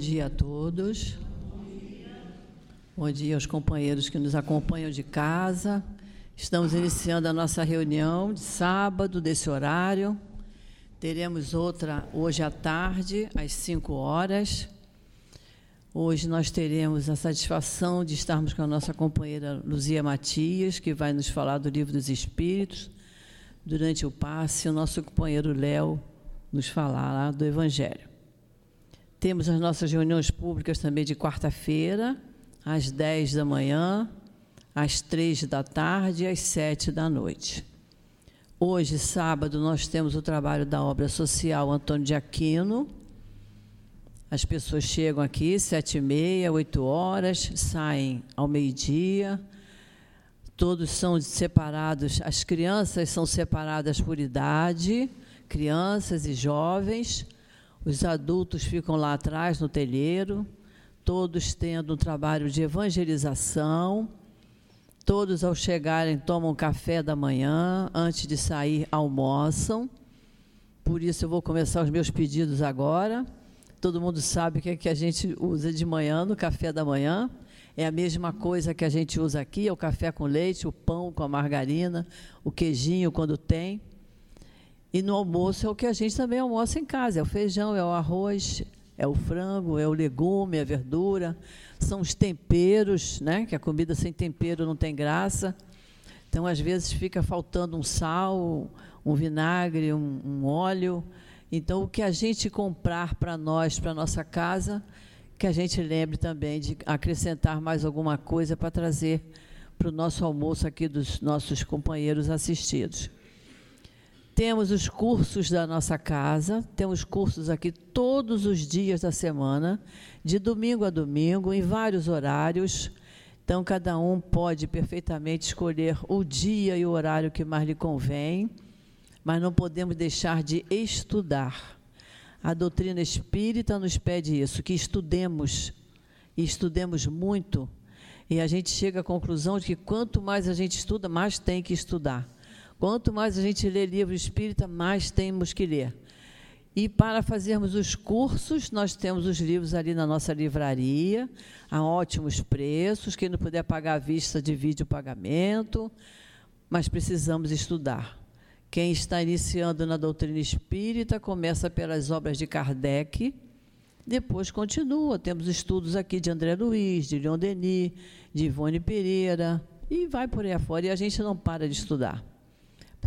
Bom dia a todos. Bom dia aos companheiros que nos acompanham de casa. Estamos iniciando a nossa reunião de sábado, desse horário. Teremos outra hoje à tarde, às 5 horas. Hoje nós teremos a satisfação de estarmos com a nossa companheira Luzia Matias, que vai nos falar do Livro dos Espíritos. Durante o passe, o nosso companheiro Léo nos falará do Evangelho. Temos as nossas reuniões públicas também de quarta-feira, às 10 da manhã, às 3 da tarde e às 7 da noite. Hoje, sábado, nós temos o trabalho da obra social Antônio de Aquino. As pessoas chegam aqui sete e meia, oito horas, saem ao meio-dia. Todos são separados, as crianças são separadas por idade, crianças e jovens os adultos ficam lá atrás no telheiro, todos tendo um trabalho de evangelização. Todos, ao chegarem, tomam café da manhã, antes de sair, almoçam. Por isso, eu vou começar os meus pedidos agora. Todo mundo sabe o que, é que a gente usa de manhã no café da manhã. É a mesma coisa que a gente usa aqui: é o café com leite, o pão com a margarina, o queijinho quando tem. E no almoço é o que a gente também almoça em casa: é o feijão, é o arroz, é o frango, é o legume, é a verdura, são os temperos, né? Que a comida sem tempero não tem graça. Então, às vezes, fica faltando um sal, um vinagre, um, um óleo. Então, o que a gente comprar para nós, para nossa casa, que a gente lembre também de acrescentar mais alguma coisa para trazer para o nosso almoço aqui dos nossos companheiros assistidos. Temos os cursos da nossa casa, temos cursos aqui todos os dias da semana, de domingo a domingo, em vários horários. Então, cada um pode perfeitamente escolher o dia e o horário que mais lhe convém, mas não podemos deixar de estudar. A doutrina espírita nos pede isso, que estudemos, e estudemos muito. E a gente chega à conclusão de que quanto mais a gente estuda, mais tem que estudar. Quanto mais a gente lê livro espírita, mais temos que ler. E para fazermos os cursos, nós temos os livros ali na nossa livraria, a ótimos preços. Quem não puder pagar à vista, divide o pagamento, mas precisamos estudar. Quem está iniciando na doutrina espírita começa pelas obras de Kardec, depois continua. Temos estudos aqui de André Luiz, de Leon Denis, de Ivone Pereira, e vai por aí afora, e a gente não para de estudar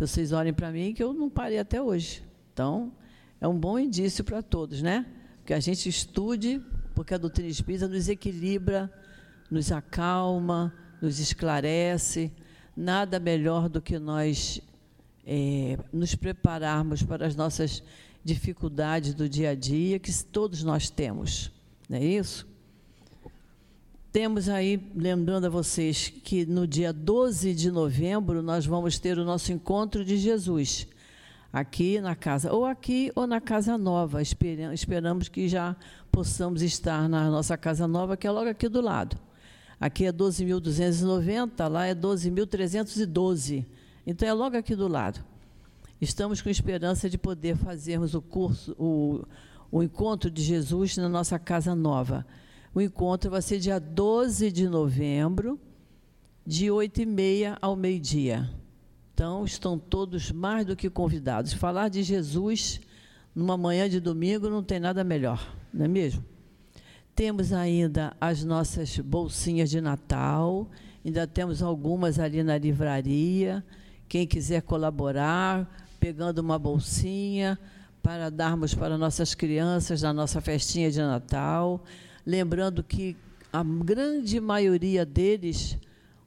vocês olhem para mim que eu não parei até hoje. Então, é um bom indício para todos, né? Que a gente estude, porque a doutrina espírita nos equilibra, nos acalma, nos esclarece. Nada melhor do que nós é, nos prepararmos para as nossas dificuldades do dia a dia, que todos nós temos. Não é isso? Temos aí, lembrando a vocês, que no dia 12 de novembro nós vamos ter o nosso encontro de Jesus, aqui na casa, ou aqui ou na Casa Nova. Esperamos que já possamos estar na nossa Casa Nova, que é logo aqui do lado. Aqui é 12.290, lá é 12.312. Então é logo aqui do lado. Estamos com esperança de poder fazermos o curso, o, o encontro de Jesus na nossa Casa Nova. O encontro vai ser dia 12 de novembro, de 8 e meia ao meio-dia. Então, estão todos mais do que convidados. Falar de Jesus numa manhã de domingo não tem nada melhor, não é mesmo? Temos ainda as nossas bolsinhas de Natal, ainda temos algumas ali na livraria. Quem quiser colaborar, pegando uma bolsinha para darmos para nossas crianças na nossa festinha de Natal lembrando que a grande maioria deles,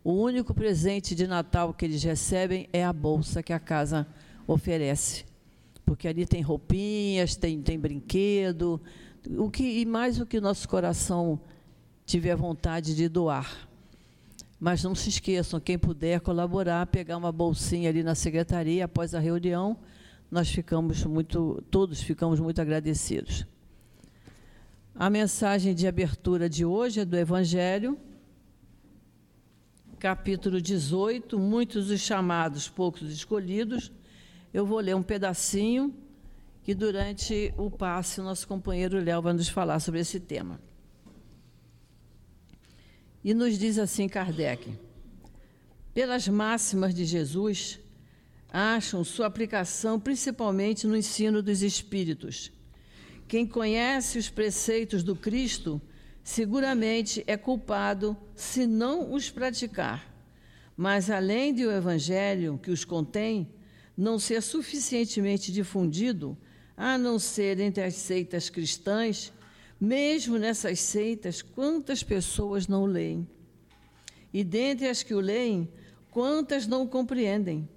o único presente de Natal que eles recebem é a bolsa que a casa oferece. Porque ali tem roupinhas, tem, tem brinquedo, o que, e mais o que nosso coração tiver vontade de doar. Mas não se esqueçam, quem puder colaborar, pegar uma bolsinha ali na secretaria após a reunião, nós ficamos muito, todos ficamos muito agradecidos. A mensagem de abertura de hoje é do Evangelho, capítulo 18, muitos os chamados, poucos os escolhidos. Eu vou ler um pedacinho que durante o passe nosso companheiro Léo vai nos falar sobre esse tema. E nos diz assim Kardec: pelas máximas de Jesus, acham sua aplicação principalmente no ensino dos espíritos. Quem conhece os preceitos do Cristo seguramente é culpado se não os praticar. Mas, além do Evangelho que os contém, não ser suficientemente difundido, a não ser entre as seitas cristãs, mesmo nessas seitas, quantas pessoas não leem? E dentre as que o leem, quantas não o compreendem?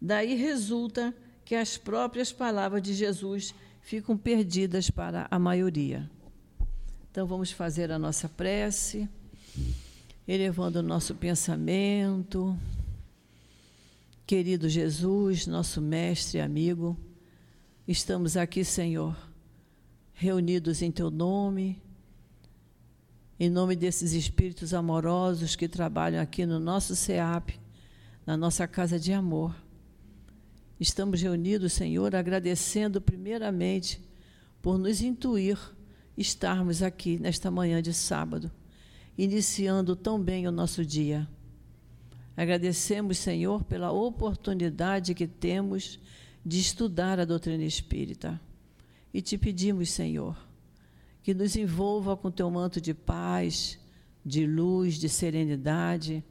Daí resulta que as próprias palavras de Jesus ficam perdidas para a maioria. Então vamos fazer a nossa prece, elevando o nosso pensamento. Querido Jesus, nosso mestre e amigo, estamos aqui, Senhor, reunidos em Teu nome, em nome desses espíritos amorosos que trabalham aqui no nosso SEAP, na nossa casa de amor Estamos reunidos, Senhor, agradecendo primeiramente por nos intuir estarmos aqui nesta manhã de sábado, iniciando tão bem o nosso dia. Agradecemos, Senhor, pela oportunidade que temos de estudar a doutrina espírita. E te pedimos, Senhor, que nos envolva com teu manto de paz, de luz, de serenidade,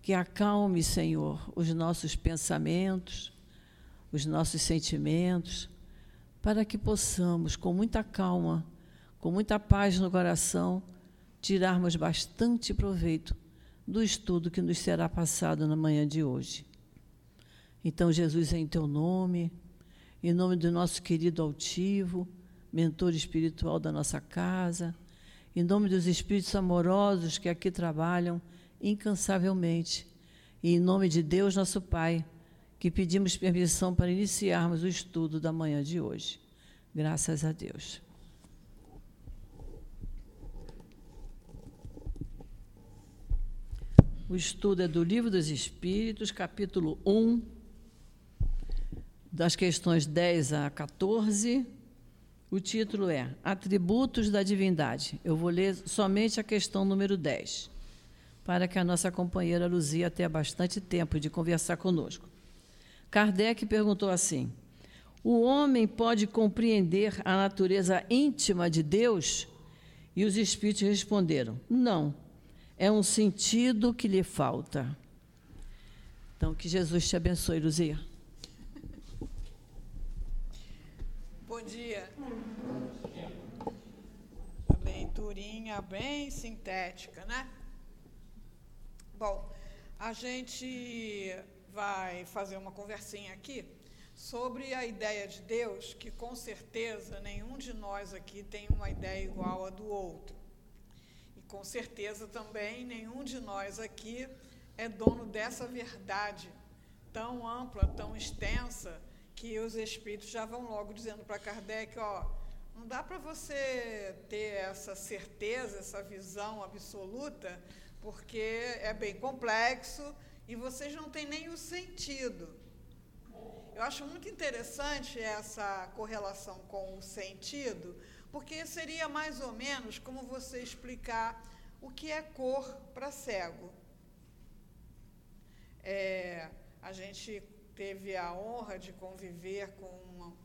que acalme, Senhor, os nossos pensamentos os nossos sentimentos, para que possamos, com muita calma, com muita paz no coração, tirarmos bastante proveito do estudo que nos será passado na manhã de hoje. Então, Jesus, em teu nome, em nome do nosso querido altivo, mentor espiritual da nossa casa, em nome dos espíritos amorosos que aqui trabalham incansavelmente, e em nome de Deus, nosso Pai que pedimos permissão para iniciarmos o estudo da manhã de hoje. Graças a Deus. O estudo é do Livro dos Espíritos, capítulo 1, das questões 10 a 14. O título é Atributos da Divindade. Eu vou ler somente a questão número 10, para que a nossa companheira Luzia tenha bastante tempo de conversar conosco. Kardec perguntou assim: o homem pode compreender a natureza íntima de Deus? E os espíritos responderam: não, é um sentido que lhe falta. Então, que Jesus te abençoe, Luzia. Bom dia. Leiturinha bem sintética, né? Bom, a gente vai fazer uma conversinha aqui sobre a ideia de Deus, que com certeza nenhum de nós aqui tem uma ideia igual à do outro. E com certeza também nenhum de nós aqui é dono dessa verdade tão ampla, tão extensa, que os espíritos já vão logo dizendo para Kardec, ó, não dá para você ter essa certeza, essa visão absoluta, porque é bem complexo, e vocês não têm nem o sentido. Eu acho muito interessante essa correlação com o sentido, porque seria mais ou menos como você explicar o que é cor para cego. É, a gente teve a honra de conviver com uma,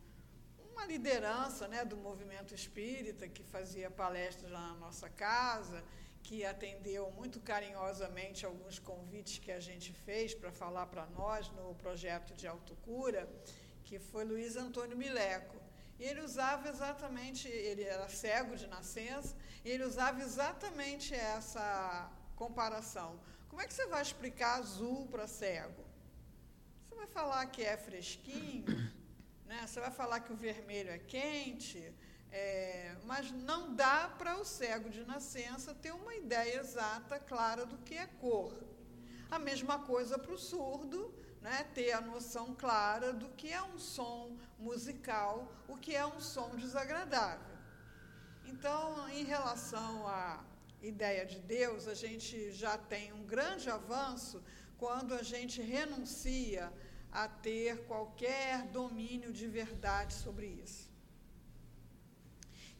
uma liderança né, do movimento espírita que fazia palestras lá na nossa casa que atendeu muito carinhosamente alguns convites que a gente fez para falar para nós no projeto de autocura, que foi Luiz Antônio Mileco. E ele usava exatamente, ele era cego de nascença, e ele usava exatamente essa comparação. Como é que você vai explicar azul para cego? Você vai falar que é fresquinho, né? você vai falar que o vermelho é quente, é, mas não dá para o cego de nascença ter uma ideia exata, clara do que é cor. A mesma coisa para o surdo, né, ter a noção clara do que é um som musical, o que é um som desagradável. Então, em relação à ideia de Deus, a gente já tem um grande avanço quando a gente renuncia a ter qualquer domínio de verdade sobre isso.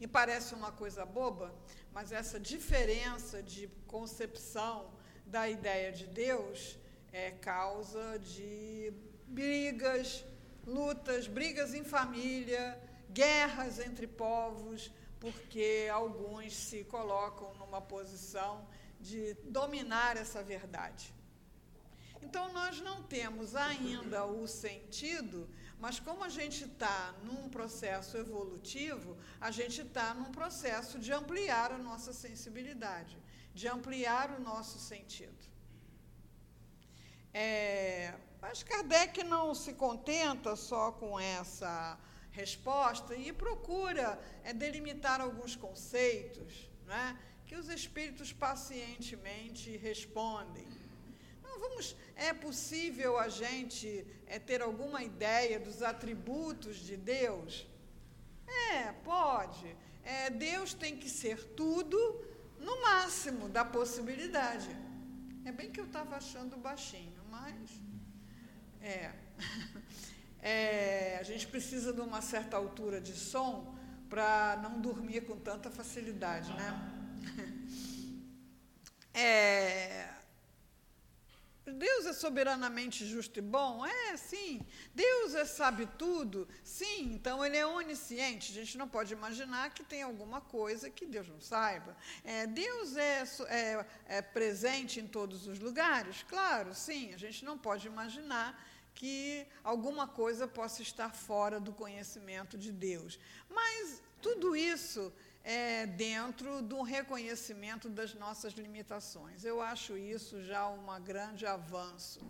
E parece uma coisa boba, mas essa diferença de concepção da ideia de Deus é causa de brigas, lutas, brigas em família, guerras entre povos, porque alguns se colocam numa posição de dominar essa verdade. Então, nós não temos ainda o sentido, mas como a gente está num processo evolutivo, a gente está num processo de ampliar a nossa sensibilidade, de ampliar o nosso sentido. É, mas Kardec não se contenta só com essa resposta e procura é, delimitar alguns conceitos né, que os espíritos pacientemente respondem vamos, é possível a gente é, ter alguma ideia dos atributos de Deus? É, pode. É, Deus tem que ser tudo no máximo da possibilidade. É bem que eu estava achando baixinho, mas. É. é. A gente precisa de uma certa altura de som para não dormir com tanta facilidade, né? É, Deus é soberanamente justo e bom? É, sim. Deus é sabe tudo? Sim. Então ele é onisciente. A gente não pode imaginar que tem alguma coisa que Deus não saiba. É, Deus é, é, é presente em todos os lugares? Claro, sim. A gente não pode imaginar que alguma coisa possa estar fora do conhecimento de Deus. Mas tudo isso é, dentro do reconhecimento das nossas limitações. Eu acho isso já um grande avanço.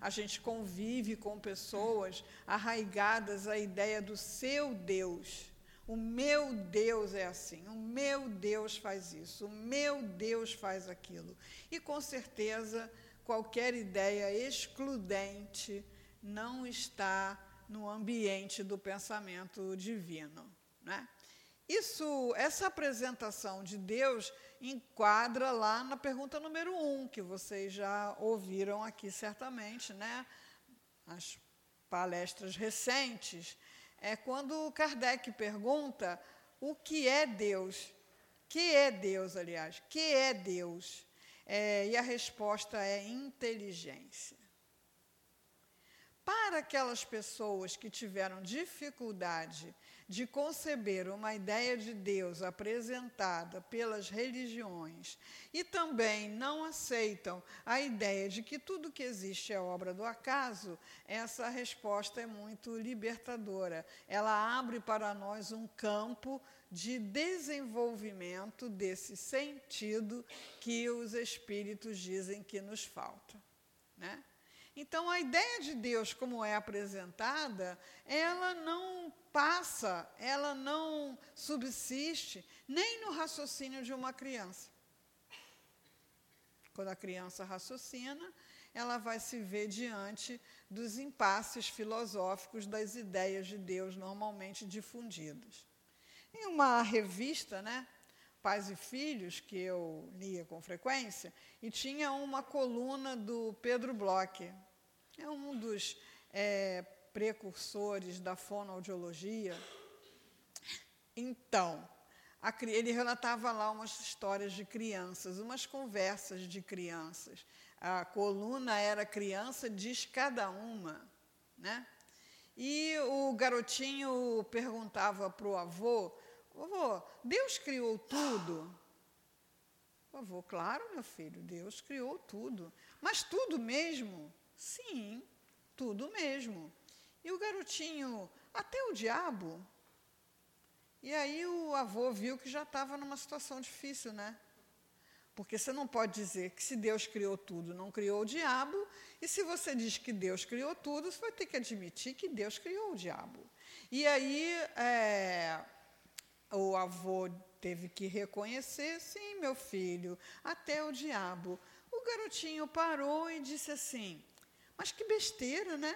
A gente convive com pessoas arraigadas à ideia do seu Deus. O meu Deus é assim, o meu Deus faz isso, o meu Deus faz aquilo. E com certeza, qualquer ideia excludente não está no ambiente do pensamento divino. Né? Isso, essa apresentação de Deus enquadra lá na pergunta número um, que vocês já ouviram aqui certamente, né? As palestras recentes. É quando Kardec pergunta o que é Deus. Que é Deus, aliás? Que é Deus? É, e a resposta é inteligência. Para aquelas pessoas que tiveram dificuldade de conceber uma ideia de Deus apresentada pelas religiões e também não aceitam a ideia de que tudo que existe é obra do acaso, essa resposta é muito libertadora. Ela abre para nós um campo de desenvolvimento desse sentido que os espíritos dizem que nos falta. Né? Então, a ideia de Deus, como é apresentada, ela não passa, ela não subsiste nem no raciocínio de uma criança. Quando a criança raciocina, ela vai se ver diante dos impasses filosóficos das ideias de Deus normalmente difundidas. Em uma revista, né, Pais e Filhos, que eu lia com frequência, e tinha uma coluna do Pedro Bloch, é um dos é, precursores da fonoaudiologia. Então, a, ele relatava lá umas histórias de crianças, umas conversas de crianças. A coluna era Criança Diz Cada Uma. Né? E o garotinho perguntava para o avô: Vovô, Deus criou tudo? Avô, claro, meu filho, Deus criou tudo. Mas tudo mesmo? Sim, tudo mesmo. E o garotinho, até o diabo. E aí o avô viu que já estava numa situação difícil, né? Porque você não pode dizer que se Deus criou tudo, não criou o diabo, e se você diz que Deus criou tudo, você vai ter que admitir que Deus criou o diabo. E aí é, o avô teve que reconhecer, sim, meu filho, até o diabo. O garotinho parou e disse assim: mas que besteira, né?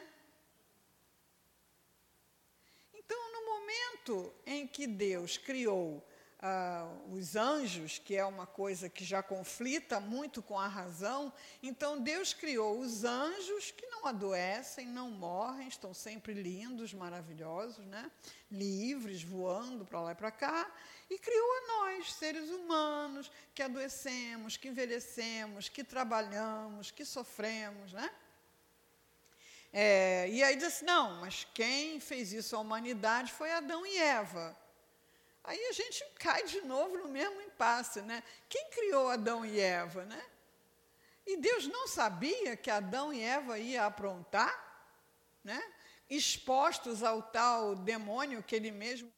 Então, no momento em que Deus criou uh, os anjos, que é uma coisa que já conflita muito com a razão. Então, Deus criou os anjos que não adoecem, não morrem, estão sempre lindos, maravilhosos, né? livres, voando para lá e para cá. E criou a nós, seres humanos, que adoecemos, que envelhecemos, que trabalhamos, que sofremos, né? É, e aí disse: não, mas quem fez isso à humanidade foi Adão e Eva. Aí a gente cai de novo no mesmo impasse, né? Quem criou Adão e Eva, né? E Deus não sabia que Adão e Eva iam aprontar, né? Expostos ao tal demônio que ele mesmo.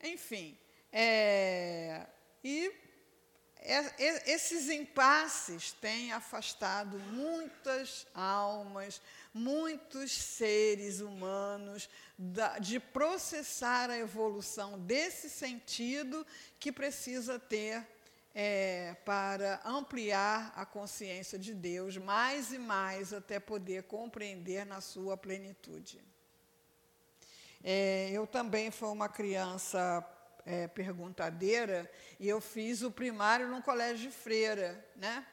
Enfim, é, e esses impasses têm afastado muitas almas, muitos seres humanos de processar a evolução desse sentido que precisa ter é, para ampliar a consciência de Deus mais e mais até poder compreender na sua plenitude. É, eu também fui uma criança é, perguntadeira e eu fiz o primário num colégio de freira, né?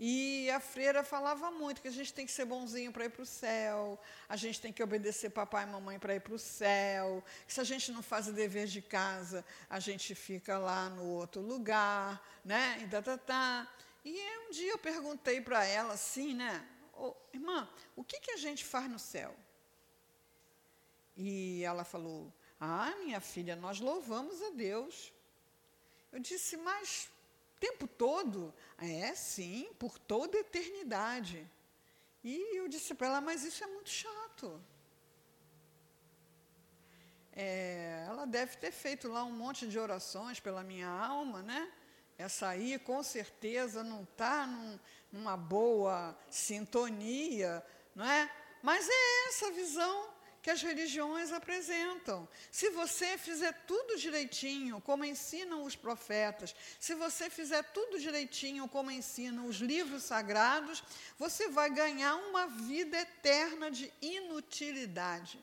E a freira falava muito que a gente tem que ser bonzinho para ir para o céu, a gente tem que obedecer papai e mamãe para ir para o céu, que se a gente não faz o dever de casa, a gente fica lá no outro lugar, né? E, tá, tá, tá. e um dia eu perguntei para ela assim, né? Oh, irmã, o que, que a gente faz no céu? E ela falou, ah, minha filha, nós louvamos a Deus. Eu disse, mas tempo todo? É, sim, por toda a eternidade. E eu disse para ela, mas isso é muito chato. É, ela deve ter feito lá um monte de orações pela minha alma, né? Essa aí, com certeza, não está num, numa boa sintonia, não é? Mas é essa visão que as religiões apresentam. Se você fizer tudo direitinho, como ensinam os profetas, se você fizer tudo direitinho, como ensinam os livros sagrados, você vai ganhar uma vida eterna de inutilidade.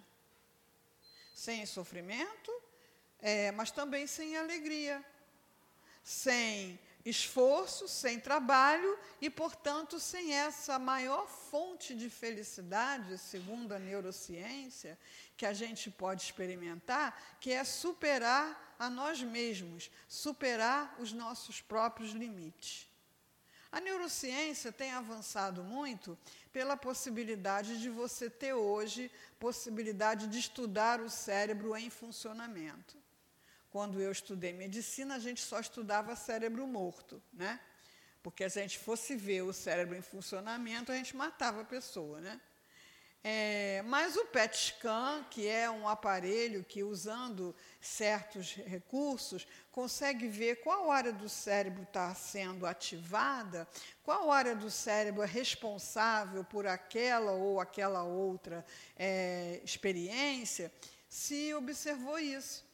Sem sofrimento, é, mas também sem alegria. Sem esforço, sem trabalho e, portanto, sem essa maior fonte de felicidade, segundo a neurociência, que a gente pode experimentar, que é superar a nós mesmos, superar os nossos próprios limites. A neurociência tem avançado muito pela possibilidade de você ter hoje possibilidade de estudar o cérebro em funcionamento. Quando eu estudei medicina, a gente só estudava cérebro morto, né? Porque se a gente fosse ver o cérebro em funcionamento, a gente matava a pessoa, né? É, mas o PET scan, que é um aparelho que, usando certos recursos, consegue ver qual área do cérebro está sendo ativada, qual área do cérebro é responsável por aquela ou aquela outra é, experiência, se observou isso.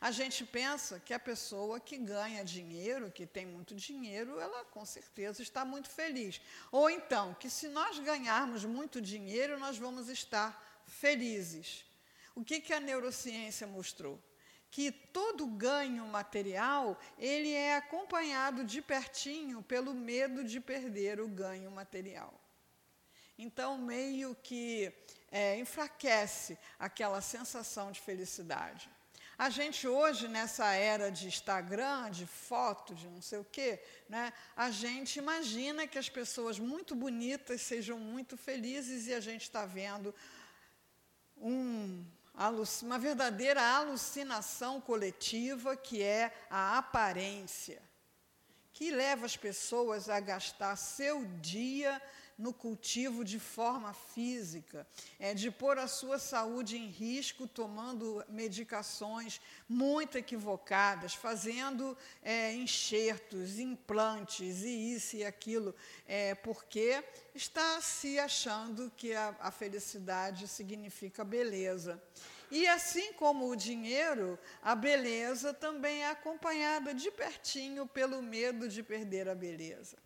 A gente pensa que a pessoa que ganha dinheiro, que tem muito dinheiro, ela com certeza está muito feliz. Ou então, que se nós ganharmos muito dinheiro, nós vamos estar felizes. O que, que a neurociência mostrou? Que todo ganho material, ele é acompanhado de pertinho pelo medo de perder o ganho material. Então, meio que é, enfraquece aquela sensação de felicidade. A gente hoje, nessa era de Instagram, de foto, de não sei o quê, né, a gente imagina que as pessoas muito bonitas sejam muito felizes e a gente está vendo um, uma verdadeira alucinação coletiva que é a aparência, que leva as pessoas a gastar seu dia no cultivo de forma física, é, de pôr a sua saúde em risco tomando medicações muito equivocadas, fazendo é, enxertos, implantes e isso e aquilo, é, porque está se achando que a, a felicidade significa beleza. E assim como o dinheiro, a beleza também é acompanhada de pertinho pelo medo de perder a beleza.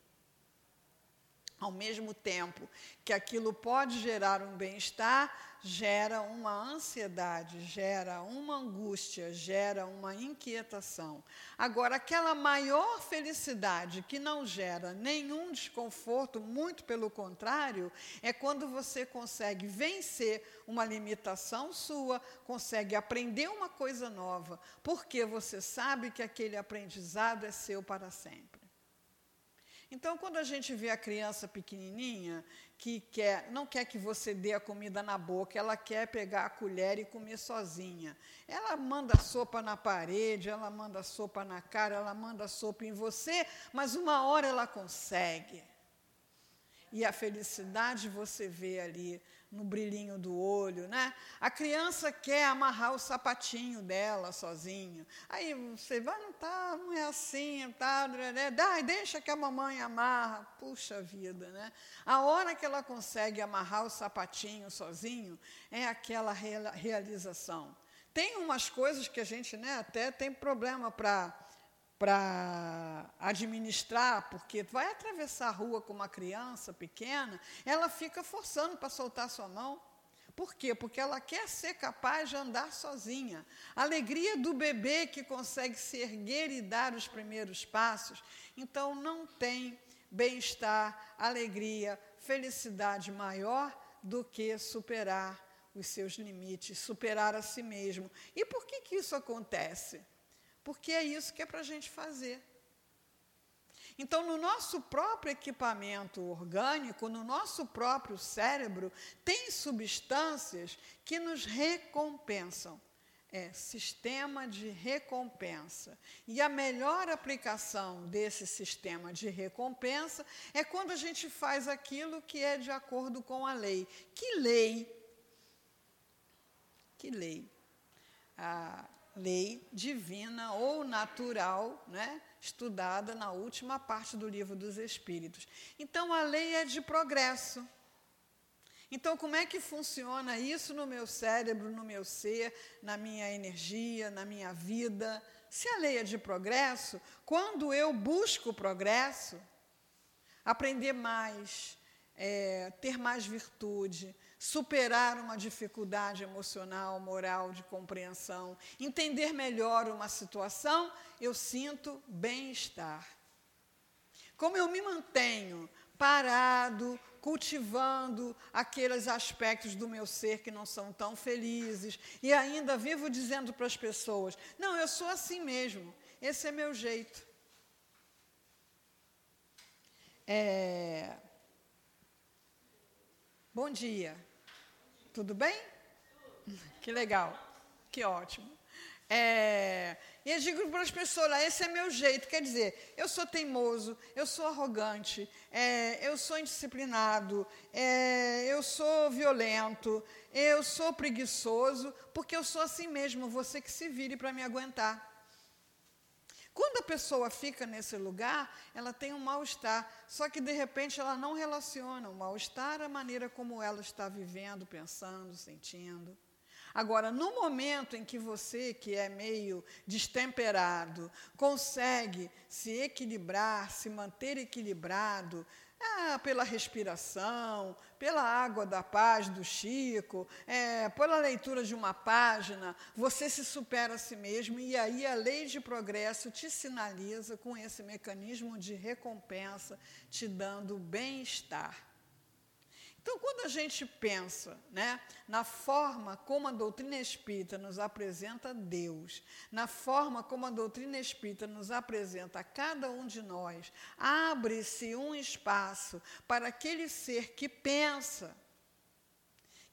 Ao mesmo tempo que aquilo pode gerar um bem-estar, gera uma ansiedade, gera uma angústia, gera uma inquietação. Agora, aquela maior felicidade que não gera nenhum desconforto, muito pelo contrário, é quando você consegue vencer uma limitação sua, consegue aprender uma coisa nova, porque você sabe que aquele aprendizado é seu para sempre. Então, quando a gente vê a criança pequenininha que quer, não quer que você dê a comida na boca, ela quer pegar a colher e comer sozinha. Ela manda sopa na parede, ela manda sopa na cara, ela manda sopa em você, mas uma hora ela consegue. E a felicidade você vê ali no brilhinho do olho, né? A criança quer amarrar o sapatinho dela sozinha. Aí você vai, não tá, não é assim, tá, né? Dá, deixa que a mamãe amarra. Puxa vida, né? A hora que ela consegue amarrar o sapatinho sozinho é aquela realização. Tem umas coisas que a gente, né, até tem problema para para administrar, porque vai atravessar a rua com uma criança pequena, ela fica forçando para soltar sua mão. Por quê? Porque ela quer ser capaz de andar sozinha. A alegria do bebê que consegue se erguer e dar os primeiros passos. Então, não tem bem-estar, alegria, felicidade maior do que superar os seus limites, superar a si mesmo. E por que, que isso acontece? Porque é isso que é para a gente fazer. Então, no nosso próprio equipamento orgânico, no nosso próprio cérebro, tem substâncias que nos recompensam. É sistema de recompensa. E a melhor aplicação desse sistema de recompensa é quando a gente faz aquilo que é de acordo com a lei. Que lei? Que lei? Ah, lei divina ou natural, né, estudada na última parte do livro dos Espíritos. Então, a lei é de progresso. Então, como é que funciona isso no meu cérebro, no meu ser, na minha energia, na minha vida? Se a lei é de progresso, quando eu busco progresso, aprender mais, é, ter mais virtude, superar uma dificuldade emocional, moral, de compreensão, entender melhor uma situação, eu sinto bem-estar. Como eu me mantenho parado, cultivando aqueles aspectos do meu ser que não são tão felizes, e ainda vivo dizendo para as pessoas: não, eu sou assim mesmo, esse é meu jeito. É... Bom dia. Tudo bem? Que legal, que ótimo. É, e eu digo para as pessoas, esse é meu jeito, quer dizer, eu sou teimoso, eu sou arrogante, é, eu sou indisciplinado, é, eu sou violento, eu sou preguiçoso, porque eu sou assim mesmo, você que se vire para me aguentar. Quando a pessoa fica nesse lugar, ela tem um mal-estar, só que de repente ela não relaciona o mal-estar à maneira como ela está vivendo, pensando, sentindo. Agora, no momento em que você, que é meio destemperado, consegue se equilibrar, se manter equilibrado, ah, pela respiração, pela água da paz do Chico, é, pela leitura de uma página, você se supera a si mesmo e aí a lei de progresso te sinaliza com esse mecanismo de recompensa, te dando bem-estar. Então, quando a gente pensa né, na forma como a doutrina espírita nos apresenta Deus, na forma como a doutrina espírita nos apresenta a cada um de nós, abre-se um espaço para aquele ser que pensa,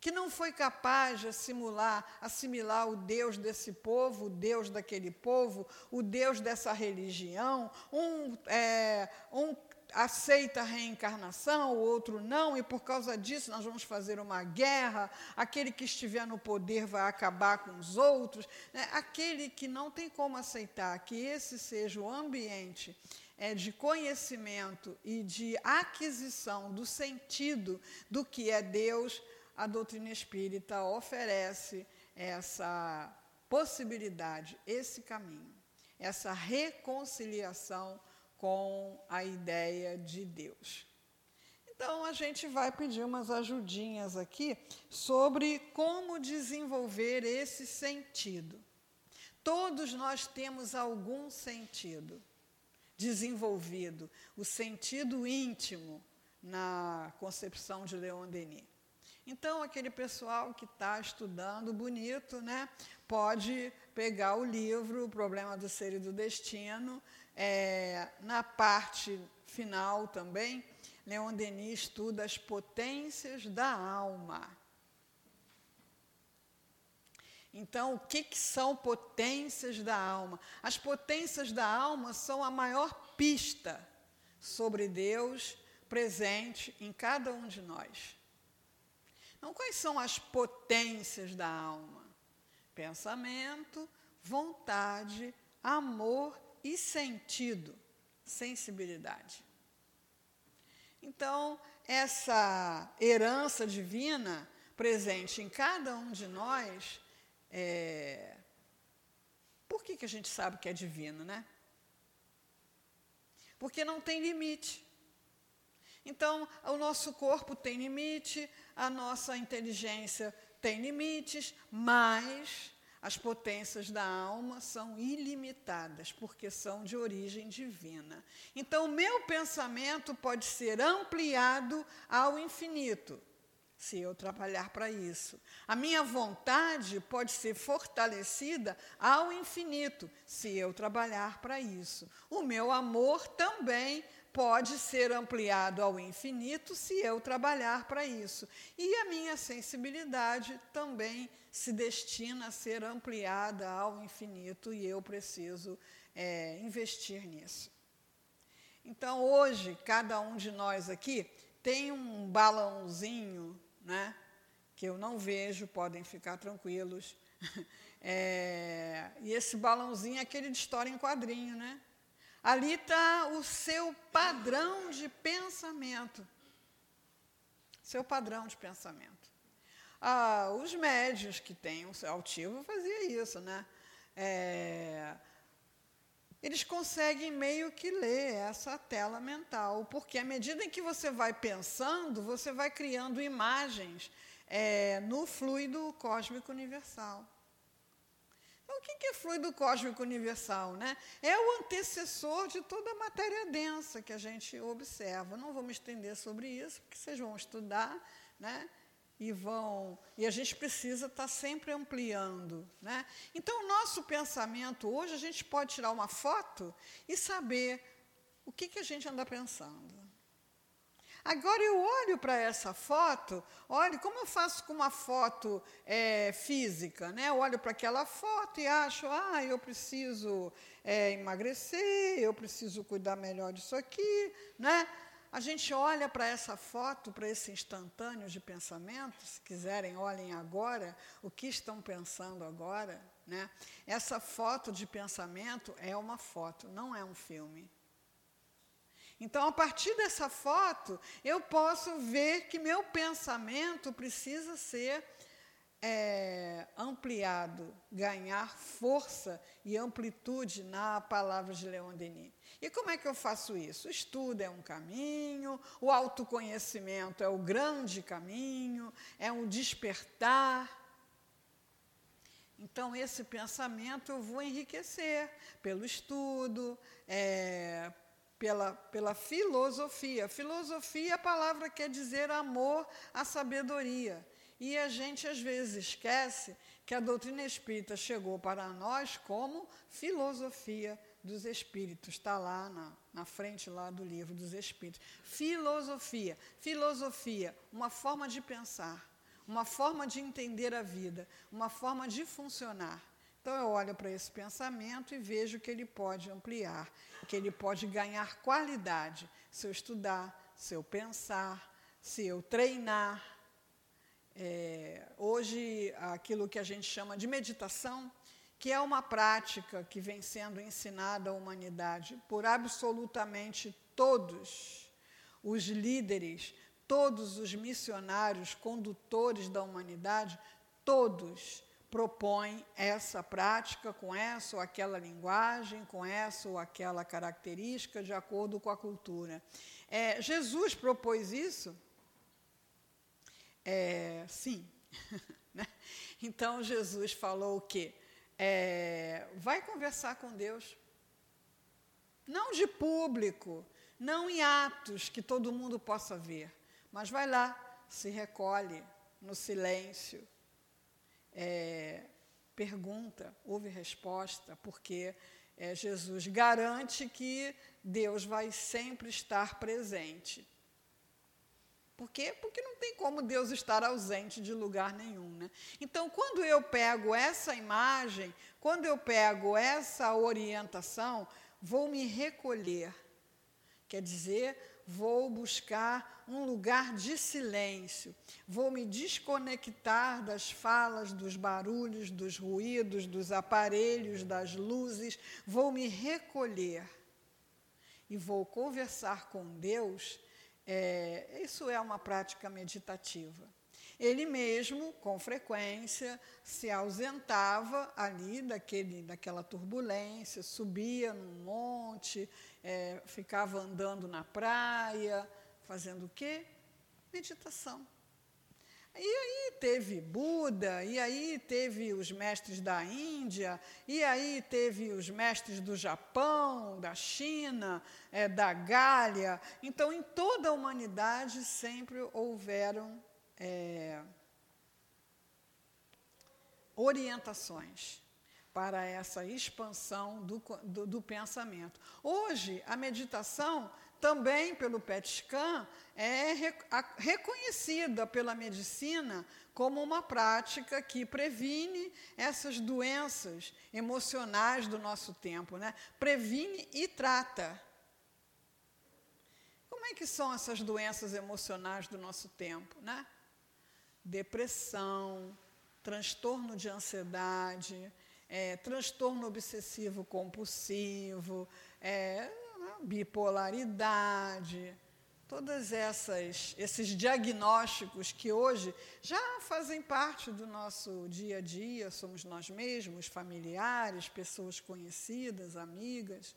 que não foi capaz de assimilar, assimilar o Deus desse povo, o Deus daquele povo, o Deus dessa religião, um, é, um aceita a reencarnação, o outro não, e por causa disso nós vamos fazer uma guerra. Aquele que estiver no poder vai acabar com os outros. Né? Aquele que não tem como aceitar que esse seja o ambiente é, de conhecimento e de aquisição do sentido do que é Deus, a doutrina espírita oferece essa possibilidade, esse caminho, essa reconciliação com a ideia de Deus. Então, a gente vai pedir umas ajudinhas aqui sobre como desenvolver esse sentido. Todos nós temos algum sentido desenvolvido, o sentido íntimo na concepção de Leon Denis. Então, aquele pessoal que está estudando bonito, né, pode pegar o livro O Problema do Ser e do Destino. É, na parte final também, Leon Denis estuda as potências da alma. Então, o que, que são potências da alma? As potências da alma são a maior pista sobre Deus presente em cada um de nós. Então, quais são as potências da alma? Pensamento, vontade, amor e sentido, sensibilidade. Então, essa herança divina presente em cada um de nós, é... por que, que a gente sabe que é divino, né? Porque não tem limite. Então, o nosso corpo tem limite, a nossa inteligência tem limites, mas as potências da alma são ilimitadas, porque são de origem divina. Então, o meu pensamento pode ser ampliado ao infinito, se eu trabalhar para isso. A minha vontade pode ser fortalecida ao infinito, se eu trabalhar para isso. O meu amor também pode ser ampliado ao infinito se eu trabalhar para isso. E a minha sensibilidade também se destina a ser ampliada ao infinito e eu preciso é, investir nisso. Então, hoje, cada um de nós aqui tem um balãozinho, né, que eu não vejo, podem ficar tranquilos. É, e esse balãozinho é aquele de história em quadrinho, né? Ali está o seu padrão de pensamento. Seu padrão de pensamento. Ah, os médios que têm o seu altivo faziam isso, né? É, eles conseguem meio que ler essa tela mental, porque à medida em que você vai pensando, você vai criando imagens é, no fluido cósmico universal. O que é fluido cósmico universal? Né? É o antecessor de toda a matéria densa que a gente observa. Não vou me estender sobre isso, porque vocês vão estudar, né? e vão e a gente precisa estar sempre ampliando, né? Então o nosso pensamento hoje a gente pode tirar uma foto e saber o que, que a gente anda pensando. Agora eu olho para essa foto, olha como eu faço com uma foto é, física, né? Eu olho para aquela foto e acho, ah, eu preciso é, emagrecer, eu preciso cuidar melhor disso aqui, né? A gente olha para essa foto, para esse instantâneo de pensamento, se quiserem, olhem agora o que estão pensando agora. Né? Essa foto de pensamento é uma foto, não é um filme. Então, a partir dessa foto, eu posso ver que meu pensamento precisa ser é, ampliado, ganhar força e amplitude na palavra de Leon Denis. E como é que eu faço isso? O estudo é um caminho, o autoconhecimento é o grande caminho, é um despertar. Então, esse pensamento eu vou enriquecer pelo estudo, é, pela, pela filosofia. Filosofia, a palavra quer dizer amor à sabedoria. E a gente às vezes esquece que a doutrina espírita chegou para nós como filosofia dos espíritos. Está lá na, na frente lá do livro dos espíritos. Filosofia. Filosofia, uma forma de pensar, uma forma de entender a vida, uma forma de funcionar. Então eu olho para esse pensamento e vejo que ele pode ampliar, que ele pode ganhar qualidade se eu estudar, se eu pensar, se eu treinar. É, hoje, aquilo que a gente chama de meditação, que é uma prática que vem sendo ensinada à humanidade por absolutamente todos os líderes, todos os missionários, condutores da humanidade, todos propõe essa prática com essa ou aquela linguagem, com essa ou aquela característica, de acordo com a cultura. É, Jesus propôs isso? É, sim. Né? então Jesus falou o quê? É, vai conversar com Deus. Não de público, não em atos que todo mundo possa ver, mas vai lá, se recolhe no silêncio, é, pergunta, ouve resposta, porque é, Jesus garante que Deus vai sempre estar presente. Por quê? Porque não tem como Deus estar ausente de lugar nenhum. Né? Então, quando eu pego essa imagem, quando eu pego essa orientação, vou me recolher. Quer dizer, vou buscar um lugar de silêncio, vou me desconectar das falas, dos barulhos, dos ruídos, dos aparelhos, das luzes, vou me recolher e vou conversar com Deus. É, isso é uma prática meditativa. Ele mesmo, com frequência, se ausentava ali daquele, daquela turbulência, subia num monte, é, ficava andando na praia, fazendo o quê? Meditação. E aí teve Buda, e aí teve os mestres da Índia, e aí teve os mestres do Japão, da China, é, da Gália. Então, em toda a humanidade sempre houveram é, orientações para essa expansão do, do, do, pensamento. Hoje, a meditação, também pelo PET scan, é reconhecida pela medicina como uma prática que previne essas doenças emocionais do nosso tempo, né? previne e trata. Como é que são essas doenças emocionais do nosso tempo? Né? Depressão, transtorno de ansiedade, é, transtorno obsessivo compulsivo, é, bipolaridade, todos esses diagnósticos que hoje já fazem parte do nosso dia a dia, somos nós mesmos, familiares, pessoas conhecidas, amigas.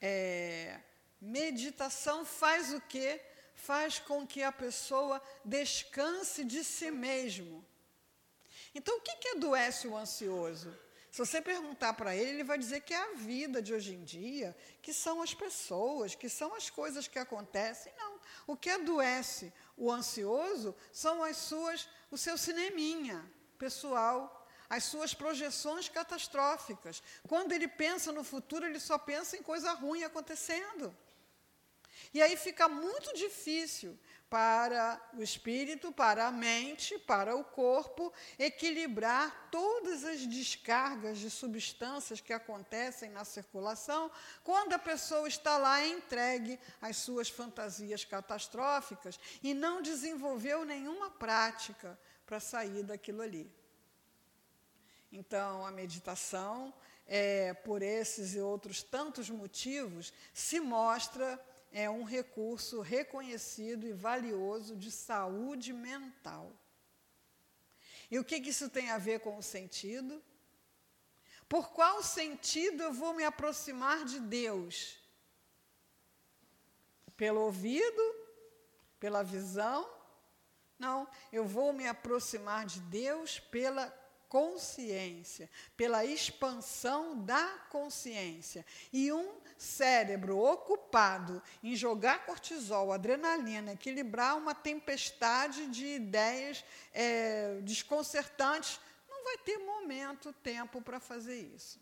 É, meditação faz o quê? Faz com que a pessoa descanse de si mesmo então, o que, que adoece o ansioso? Se você perguntar para ele, ele vai dizer que é a vida de hoje em dia, que são as pessoas, que são as coisas que acontecem. Não. O que adoece o ansioso são as suas, o seu cineminha pessoal, as suas projeções catastróficas. Quando ele pensa no futuro, ele só pensa em coisa ruim acontecendo. E aí fica muito difícil para o espírito, para a mente, para o corpo, equilibrar todas as descargas de substâncias que acontecem na circulação quando a pessoa está lá entregue às suas fantasias catastróficas e não desenvolveu nenhuma prática para sair daquilo ali. Então, a meditação, é, por esses e outros tantos motivos, se mostra é um recurso reconhecido e valioso de saúde mental. E o que, que isso tem a ver com o sentido? Por qual sentido eu vou me aproximar de Deus? Pelo ouvido? Pela visão? Não, eu vou me aproximar de Deus pela consciência, pela expansão da consciência. E um cérebro ocupado em jogar cortisol, adrenalina, equilibrar uma tempestade de ideias é, desconcertantes, não vai ter momento, tempo para fazer isso.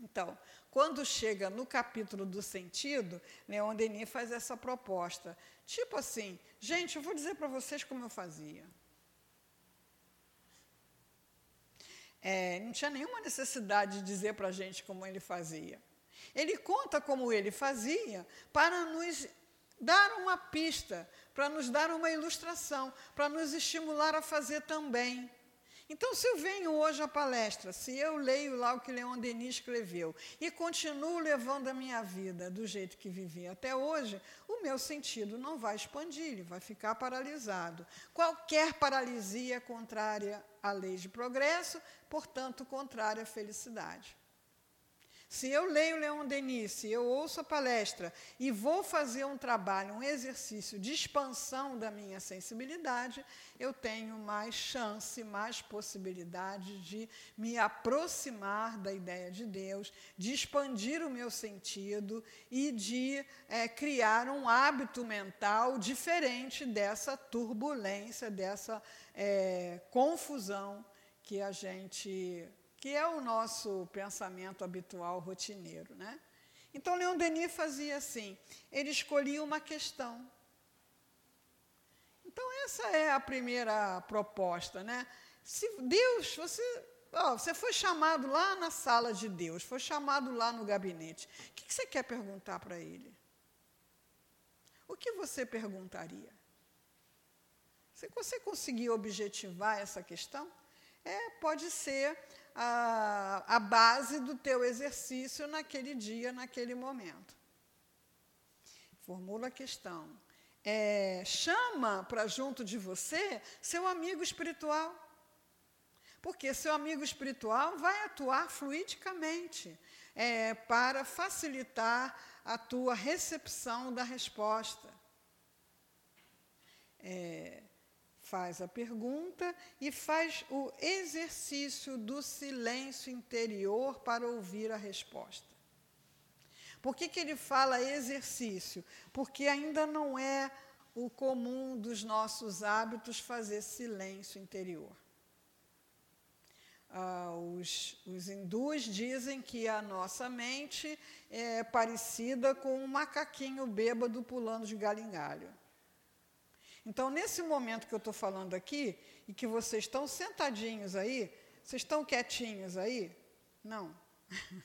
Então, quando chega no capítulo do sentido, Leon Denis faz essa proposta. Tipo assim, gente, eu vou dizer para vocês como eu fazia. É, não tinha nenhuma necessidade de dizer para a gente como ele fazia. Ele conta como ele fazia para nos dar uma pista, para nos dar uma ilustração, para nos estimular a fazer também. Então, se eu venho hoje à palestra, se eu leio lá o que Leon Denis escreveu e continuo levando a minha vida do jeito que vivi até hoje, o meu sentido não vai expandir, ele vai ficar paralisado. Qualquer paralisia contrária à lei de progresso, portanto, contrário à felicidade. Se eu leio Leon Denis, se eu ouço a palestra e vou fazer um trabalho, um exercício de expansão da minha sensibilidade, eu tenho mais chance, mais possibilidade de me aproximar da ideia de Deus, de expandir o meu sentido e de é, criar um hábito mental diferente dessa turbulência, dessa é, confusão que a gente que é o nosso pensamento habitual, rotineiro. Né? Então, Leon Denis fazia assim: ele escolhia uma questão. Então, essa é a primeira proposta. Né? Se Deus, você, ó, você foi chamado lá na sala de Deus, foi chamado lá no gabinete, o que você quer perguntar para ele? O que você perguntaria? Se você conseguir objetivar essa questão, é, pode ser a, a base do teu exercício naquele dia, naquele momento. Formula a questão. É, chama para junto de você seu amigo espiritual. Porque seu amigo espiritual vai atuar fluidicamente é, para facilitar a tua recepção da resposta. É, faz a pergunta e faz o exercício do silêncio interior para ouvir a resposta. Por que, que ele fala exercício? Porque ainda não é o comum dos nossos hábitos fazer silêncio interior. Ah, os, os hindus dizem que a nossa mente é parecida com um macaquinho bêbado pulando de galho em galho. Então, nesse momento que eu estou falando aqui, e que vocês estão sentadinhos aí, vocês estão quietinhos aí? Não.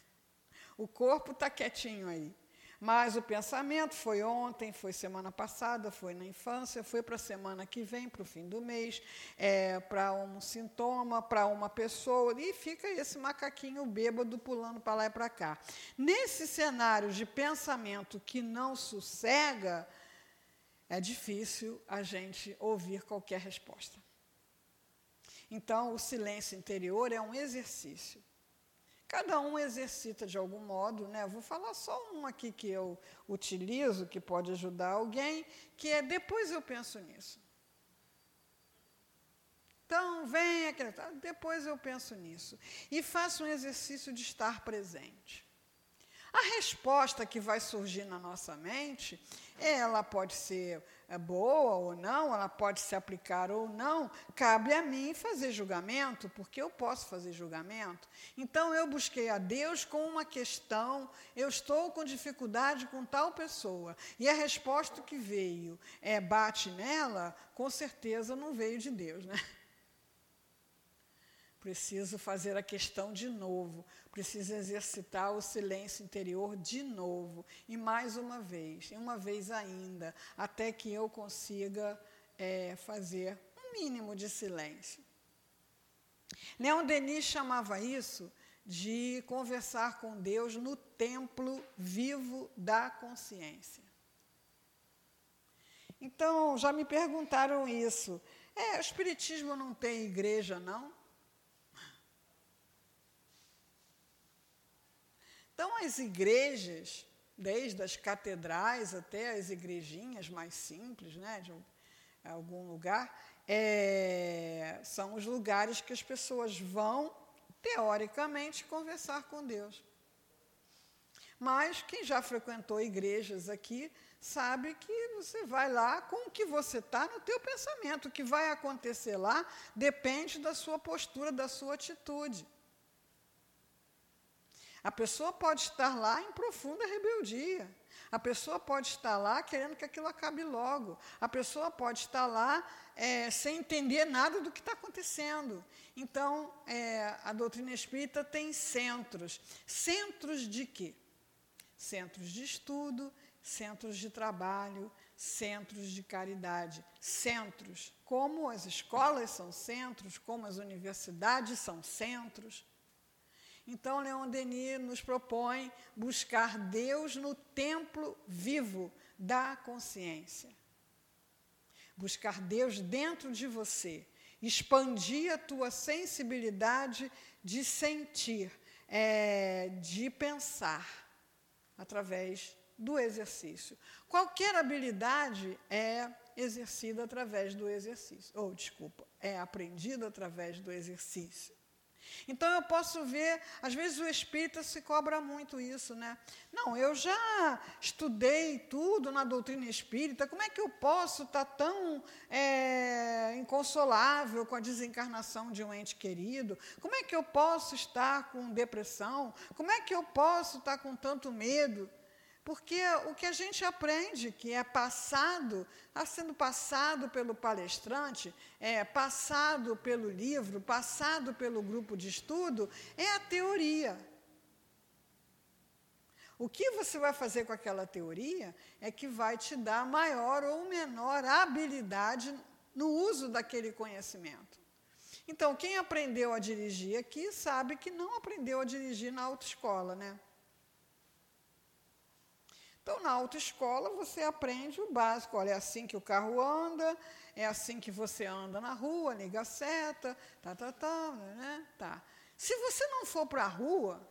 o corpo está quietinho aí. Mas o pensamento foi ontem, foi semana passada, foi na infância, foi para a semana que vem, para o fim do mês, é, para um sintoma, para uma pessoa, e fica esse macaquinho bêbado pulando para lá e para cá. Nesse cenário de pensamento que não sossega, é difícil a gente ouvir qualquer resposta. Então, o silêncio interior é um exercício. Cada um exercita de algum modo, né? vou falar só um aqui que eu utilizo, que pode ajudar alguém, que é depois eu penso nisso. Então, vem aquele, tá, depois eu penso nisso. E faço um exercício de estar presente. A resposta que vai surgir na nossa mente, ela pode ser é, boa ou não, ela pode se aplicar ou não, cabe a mim fazer julgamento, porque eu posso fazer julgamento. Então eu busquei a Deus com uma questão, eu estou com dificuldade com tal pessoa, e a resposta que veio é bate nela, com certeza não veio de Deus, né? Preciso fazer a questão de novo, preciso exercitar o silêncio interior de novo, e mais uma vez, e uma vez ainda, até que eu consiga é, fazer um mínimo de silêncio. Leon Denis chamava isso de conversar com Deus no templo vivo da consciência. Então, já me perguntaram isso. É, o Espiritismo não tem igreja, não? Então, as igrejas, desde as catedrais até as igrejinhas mais simples, né, de algum lugar, é, são os lugares que as pessoas vão, teoricamente, conversar com Deus. Mas quem já frequentou igrejas aqui sabe que você vai lá com o que você está no teu pensamento. O que vai acontecer lá depende da sua postura, da sua atitude. A pessoa pode estar lá em profunda rebeldia. A pessoa pode estar lá querendo que aquilo acabe logo. A pessoa pode estar lá é, sem entender nada do que está acontecendo. Então, é, a doutrina espírita tem centros. Centros de quê? Centros de estudo, centros de trabalho, centros de caridade. Centros, como as escolas são centros, como as universidades são centros. Então, Leon Denis nos propõe buscar Deus no templo vivo da consciência. Buscar Deus dentro de você. expandir a tua sensibilidade de sentir, é, de pensar, através do exercício. Qualquer habilidade é exercida através do exercício. Ou, desculpa, é aprendida através do exercício. Então eu posso ver, às vezes o espírita se cobra muito isso, né? Não, eu já estudei tudo na doutrina espírita, como é que eu posso estar tá tão é, inconsolável com a desencarnação de um ente querido? Como é que eu posso estar com depressão? Como é que eu posso estar com tanto medo? Porque o que a gente aprende, que é passado, está sendo passado pelo palestrante, é passado pelo livro, passado pelo grupo de estudo, é a teoria. O que você vai fazer com aquela teoria é que vai te dar maior ou menor habilidade no uso daquele conhecimento. Então, quem aprendeu a dirigir aqui sabe que não aprendeu a dirigir na autoescola, né? Então, na autoescola, você aprende o básico. Olha, é assim que o carro anda, é assim que você anda na rua, liga a seta, tá, tá, tá, né? Tá. Se você não for para a rua,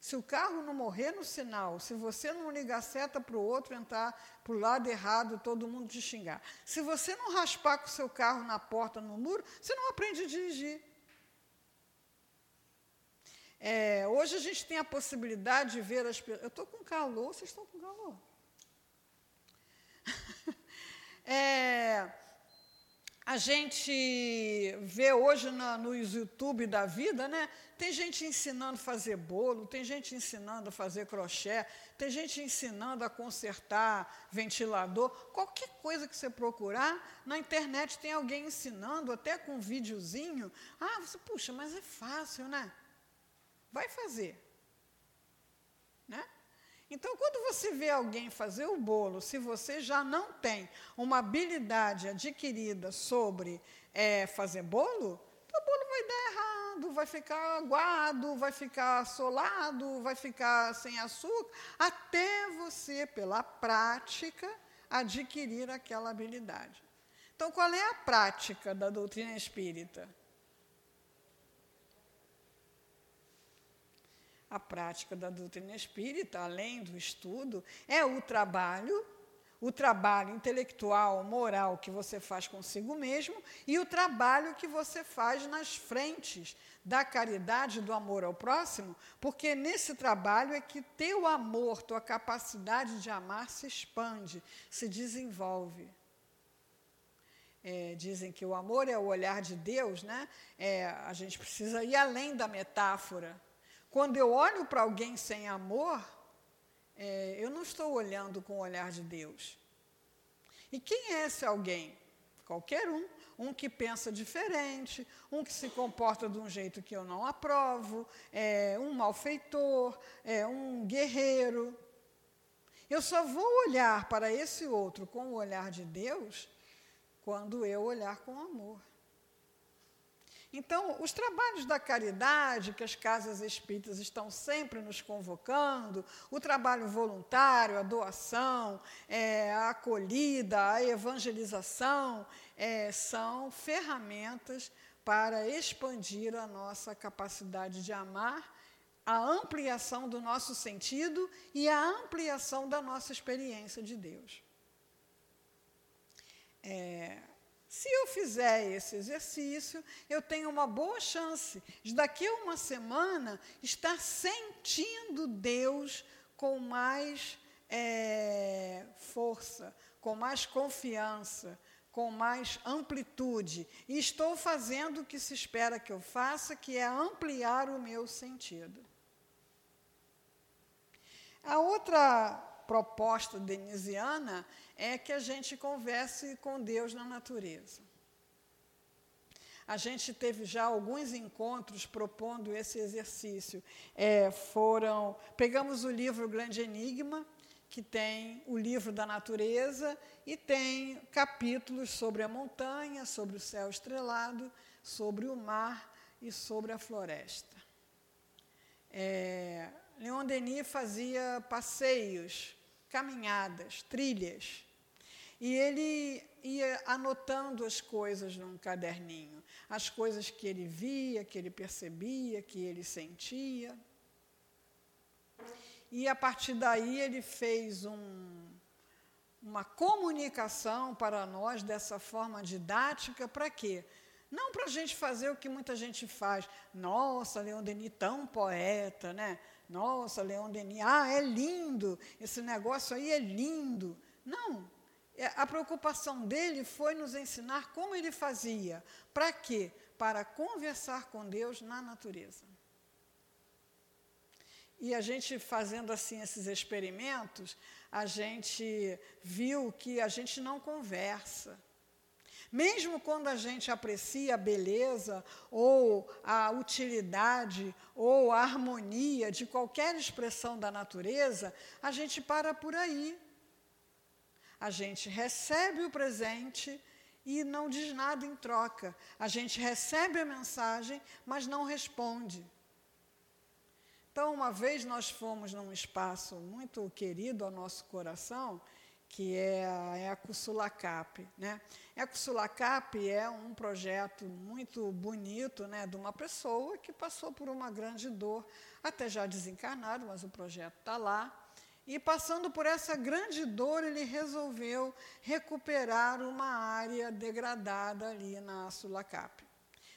se o carro não morrer no sinal, se você não ligar a seta para o outro entrar para o lado errado, todo mundo te xingar. Se você não raspar com o seu carro na porta, no muro, você não aprende a dirigir. É, hoje a gente tem a possibilidade de ver as pessoas. Eu estou com calor, vocês estão com calor? é, a gente vê hoje na, nos YouTube da vida, né? Tem gente ensinando a fazer bolo, tem gente ensinando a fazer crochê, tem gente ensinando a consertar ventilador. Qualquer coisa que você procurar, na internet tem alguém ensinando, até com um videozinho. Ah, você, puxa, mas é fácil, né? Vai fazer. Né? Então, quando você vê alguém fazer o bolo, se você já não tem uma habilidade adquirida sobre é, fazer bolo, o bolo vai dar errado, vai ficar aguado, vai ficar solado, vai ficar sem açúcar, até você, pela prática, adquirir aquela habilidade. Então, qual é a prática da doutrina espírita? A prática da doutrina espírita, além do estudo, é o trabalho, o trabalho intelectual, moral que você faz consigo mesmo e o trabalho que você faz nas frentes da caridade, do amor ao próximo, porque nesse trabalho é que teu amor, tua capacidade de amar se expande, se desenvolve. É, dizem que o amor é o olhar de Deus, né? É, a gente precisa ir além da metáfora. Quando eu olho para alguém sem amor, é, eu não estou olhando com o olhar de Deus. E quem é esse alguém? Qualquer um. Um que pensa diferente, um que se comporta de um jeito que eu não aprovo, é, um malfeitor, é, um guerreiro. Eu só vou olhar para esse outro com o olhar de Deus quando eu olhar com amor. Então, os trabalhos da caridade, que as casas espíritas estão sempre nos convocando, o trabalho voluntário, a doação, é, a acolhida, a evangelização, é, são ferramentas para expandir a nossa capacidade de amar, a ampliação do nosso sentido e a ampliação da nossa experiência de Deus. É, se eu fizer esse exercício, eu tenho uma boa chance de daqui a uma semana estar sentindo Deus com mais é, força, com mais confiança, com mais amplitude. E estou fazendo o que se espera que eu faça, que é ampliar o meu sentido. A outra proposta denisiana é que a gente converse com Deus na natureza. A gente teve já alguns encontros propondo esse exercício. É, foram, pegamos o livro Grande Enigma, que tem o livro da natureza e tem capítulos sobre a montanha, sobre o céu estrelado, sobre o mar e sobre a floresta. É, Leon Denis fazia passeios, caminhadas, trilhas E ele ia anotando as coisas num caderninho, as coisas que ele via, que ele percebia, que ele sentia. E a partir daí ele fez um, uma comunicação para nós dessa forma didática, para quê? Não para a gente fazer o que muita gente faz. Nossa, Leon Denis, tão poeta, né? Nossa, Leon Denis, ah, é lindo, esse negócio aí é lindo. Não, é, a preocupação dele foi nos ensinar como ele fazia. Para quê? Para conversar com Deus na natureza. E a gente fazendo assim esses experimentos, a gente viu que a gente não conversa. Mesmo quando a gente aprecia a beleza ou a utilidade ou a harmonia de qualquer expressão da natureza, a gente para por aí. A gente recebe o presente e não diz nada em troca. A gente recebe a mensagem, mas não responde. Então, uma vez nós fomos num espaço muito querido ao nosso coração, que é a Eco Sulacap. Né? Eco Sulacap é um projeto muito bonito né, de uma pessoa que passou por uma grande dor, até já desencarnado, mas o projeto está lá. E passando por essa grande dor, ele resolveu recuperar uma área degradada ali na Sulacap.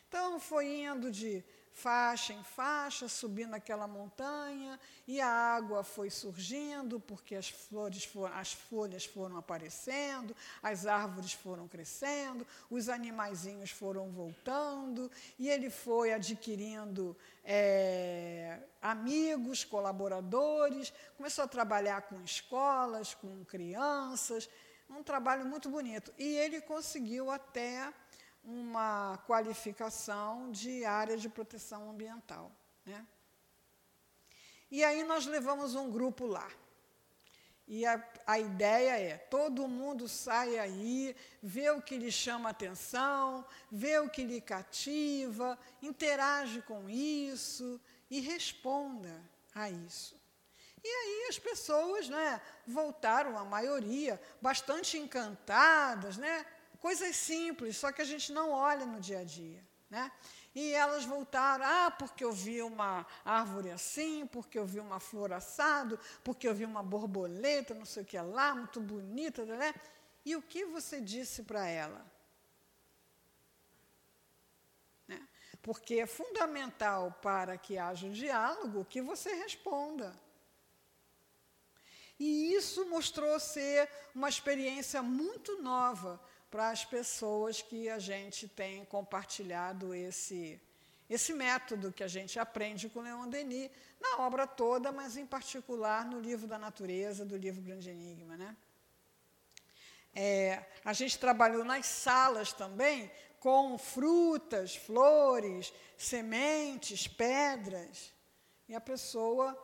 Então, foi indo de faixa em faixa, subindo aquela montanha, e a água foi surgindo, porque as, flores foram, as folhas foram aparecendo, as árvores foram crescendo, os animaizinhos foram voltando, e ele foi adquirindo é, amigos, colaboradores, começou a trabalhar com escolas, com crianças, um trabalho muito bonito. E ele conseguiu até uma qualificação de área de proteção ambiental. Né? E aí nós levamos um grupo lá. E a, a ideia é: todo mundo sai aí, vê o que lhe chama atenção, vê o que lhe cativa, interage com isso e responda a isso. E aí as pessoas né, voltaram, a maioria, bastante encantadas, né, Coisas simples, só que a gente não olha no dia a dia. Né? E elas voltaram, ah, porque eu vi uma árvore assim, porque eu vi uma flor assado, porque eu vi uma borboleta, não sei o que lá, muito bonita, né? E o que você disse para ela? Né? Porque é fundamental para que haja um diálogo que você responda. E isso mostrou ser uma experiência muito nova para as pessoas que a gente tem compartilhado esse, esse método que a gente aprende com Leon Denis, na obra toda, mas em particular no livro da natureza, do livro Grande Enigma. Né? É, a gente trabalhou nas salas também com frutas, flores, sementes, pedras. E a pessoa,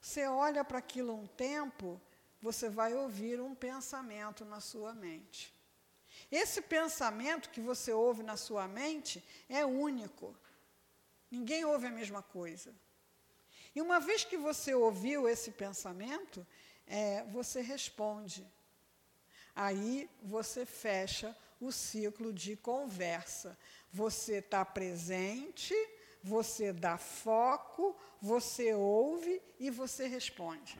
você olha para aquilo um tempo, você vai ouvir um pensamento na sua mente. Esse pensamento que você ouve na sua mente é único. Ninguém ouve a mesma coisa. E uma vez que você ouviu esse pensamento, é, você responde. Aí você fecha o ciclo de conversa. Você está presente, você dá foco, você ouve e você responde.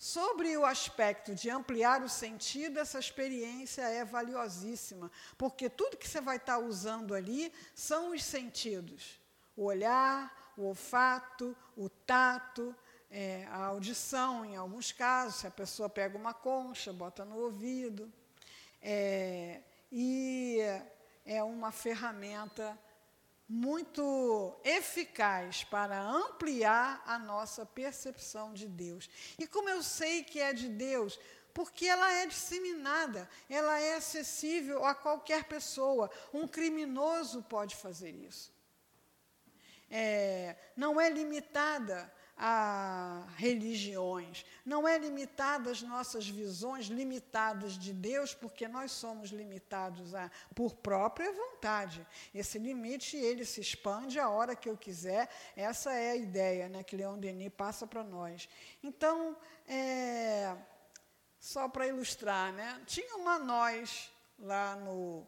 Sobre o aspecto de ampliar o sentido, essa experiência é valiosíssima, porque tudo que você vai estar usando ali são os sentidos: o olhar, o olfato, o tato, é, a audição, em alguns casos, se a pessoa pega uma concha, bota no ouvido. É, e é uma ferramenta muito eficaz para ampliar a nossa percepção de Deus. E como eu sei que é de Deus? Porque ela é disseminada, ela é acessível a qualquer pessoa. Um criminoso pode fazer isso. É, não é limitada a religiões. Não é limitada às nossas visões limitadas de Deus, porque nós somos limitados a, por própria vontade. Esse limite ele se expande a hora que eu quiser. Essa é a ideia né, que Leon Denis passa para nós. Então, é, só para ilustrar, né? Tinha uma noz lá no,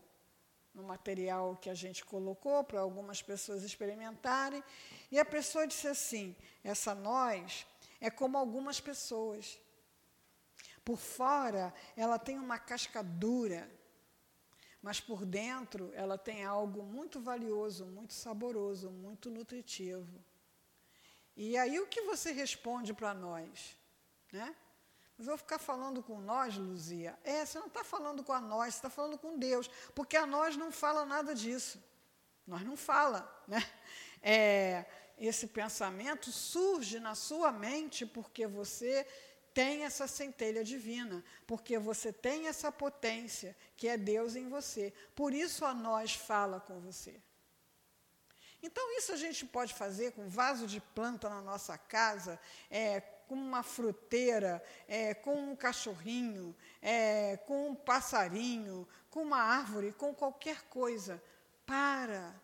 no material que a gente colocou para algumas pessoas experimentarem, e a pessoa disse assim: essa noz é como algumas pessoas. Por fora, ela tem uma casca dura, mas por dentro ela tem algo muito valioso, muito saboroso, muito nutritivo. E aí o que você responde para nós? Né? Vou ficar falando com nós, Luzia. É, você não está falando com a nós, você está falando com Deus, porque a nós não fala nada disso. Nós não fala, né? É, esse pensamento surge na sua mente porque você tem essa centelha divina, porque você tem essa potência que é Deus em você. Por isso a nós fala com você. Então, isso a gente pode fazer com vaso de planta na nossa casa, é, com uma fruteira, é, com um cachorrinho, é, com um passarinho, com uma árvore, com qualquer coisa. Para,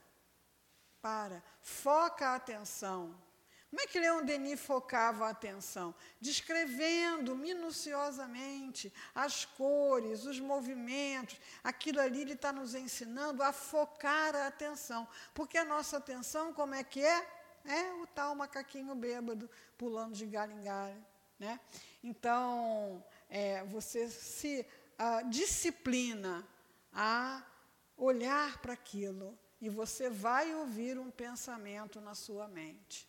para, foca a atenção como é que Leon Denis focava a atenção? Descrevendo minuciosamente as cores, os movimentos. Aquilo ali ele está nos ensinando a focar a atenção. Porque a nossa atenção, como é que é? É o tal macaquinho bêbado pulando de galho em galho. Né? Então, é, você se uh, disciplina a olhar para aquilo e você vai ouvir um pensamento na sua mente.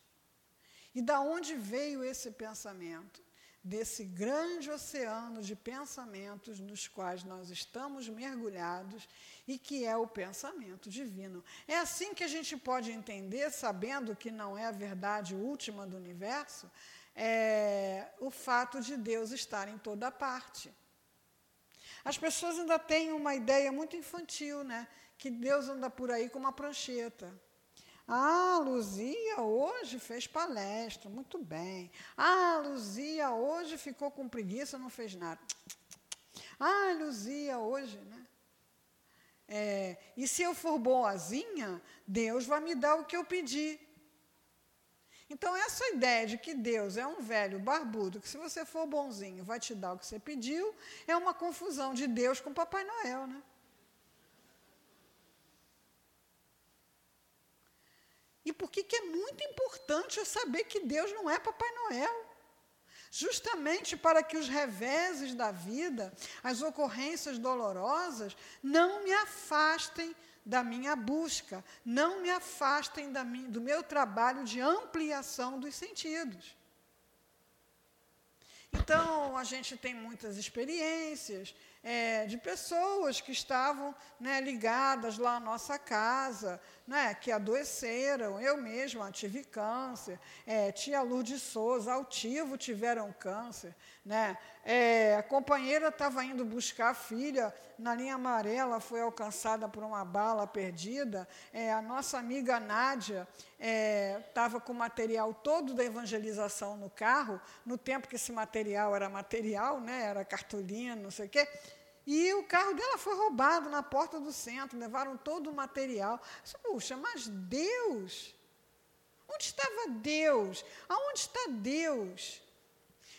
E da onde veio esse pensamento? Desse grande oceano de pensamentos nos quais nós estamos mergulhados e que é o pensamento divino. É assim que a gente pode entender, sabendo que não é a verdade última do universo, é, o fato de Deus estar em toda parte. As pessoas ainda têm uma ideia muito infantil, né? Que Deus anda por aí com uma prancheta. Ah, Luzia hoje fez palestra, muito bem. Ah, Luzia hoje ficou com preguiça, não fez nada. Ah, Luzia hoje, né? É, e se eu for boazinha, Deus vai me dar o que eu pedi. Então, essa ideia de que Deus é um velho barbudo, que se você for bonzinho vai te dar o que você pediu, é uma confusão de Deus com Papai Noel, né? E por que é muito importante eu saber que Deus não é Papai Noel? Justamente para que os reveses da vida, as ocorrências dolorosas, não me afastem da minha busca, não me afastem do meu trabalho de ampliação dos sentidos. Então, a gente tem muitas experiências é, de pessoas que estavam né, ligadas lá à nossa casa, né, que adoeceram. Eu mesma tive câncer, é, tia Lourdes Souza, altivo, tiveram câncer. Né? É, a companheira estava indo buscar a filha na linha amarela, foi alcançada por uma bala perdida. É, a nossa amiga Nádia estava é, com o material todo da evangelização no carro, no tempo que esse material era material, né, era cartolina, não sei o quê. E o carro dela foi roubado na porta do centro, levaram todo o material. Puxa, mas Deus? Onde estava Deus? Aonde está Deus?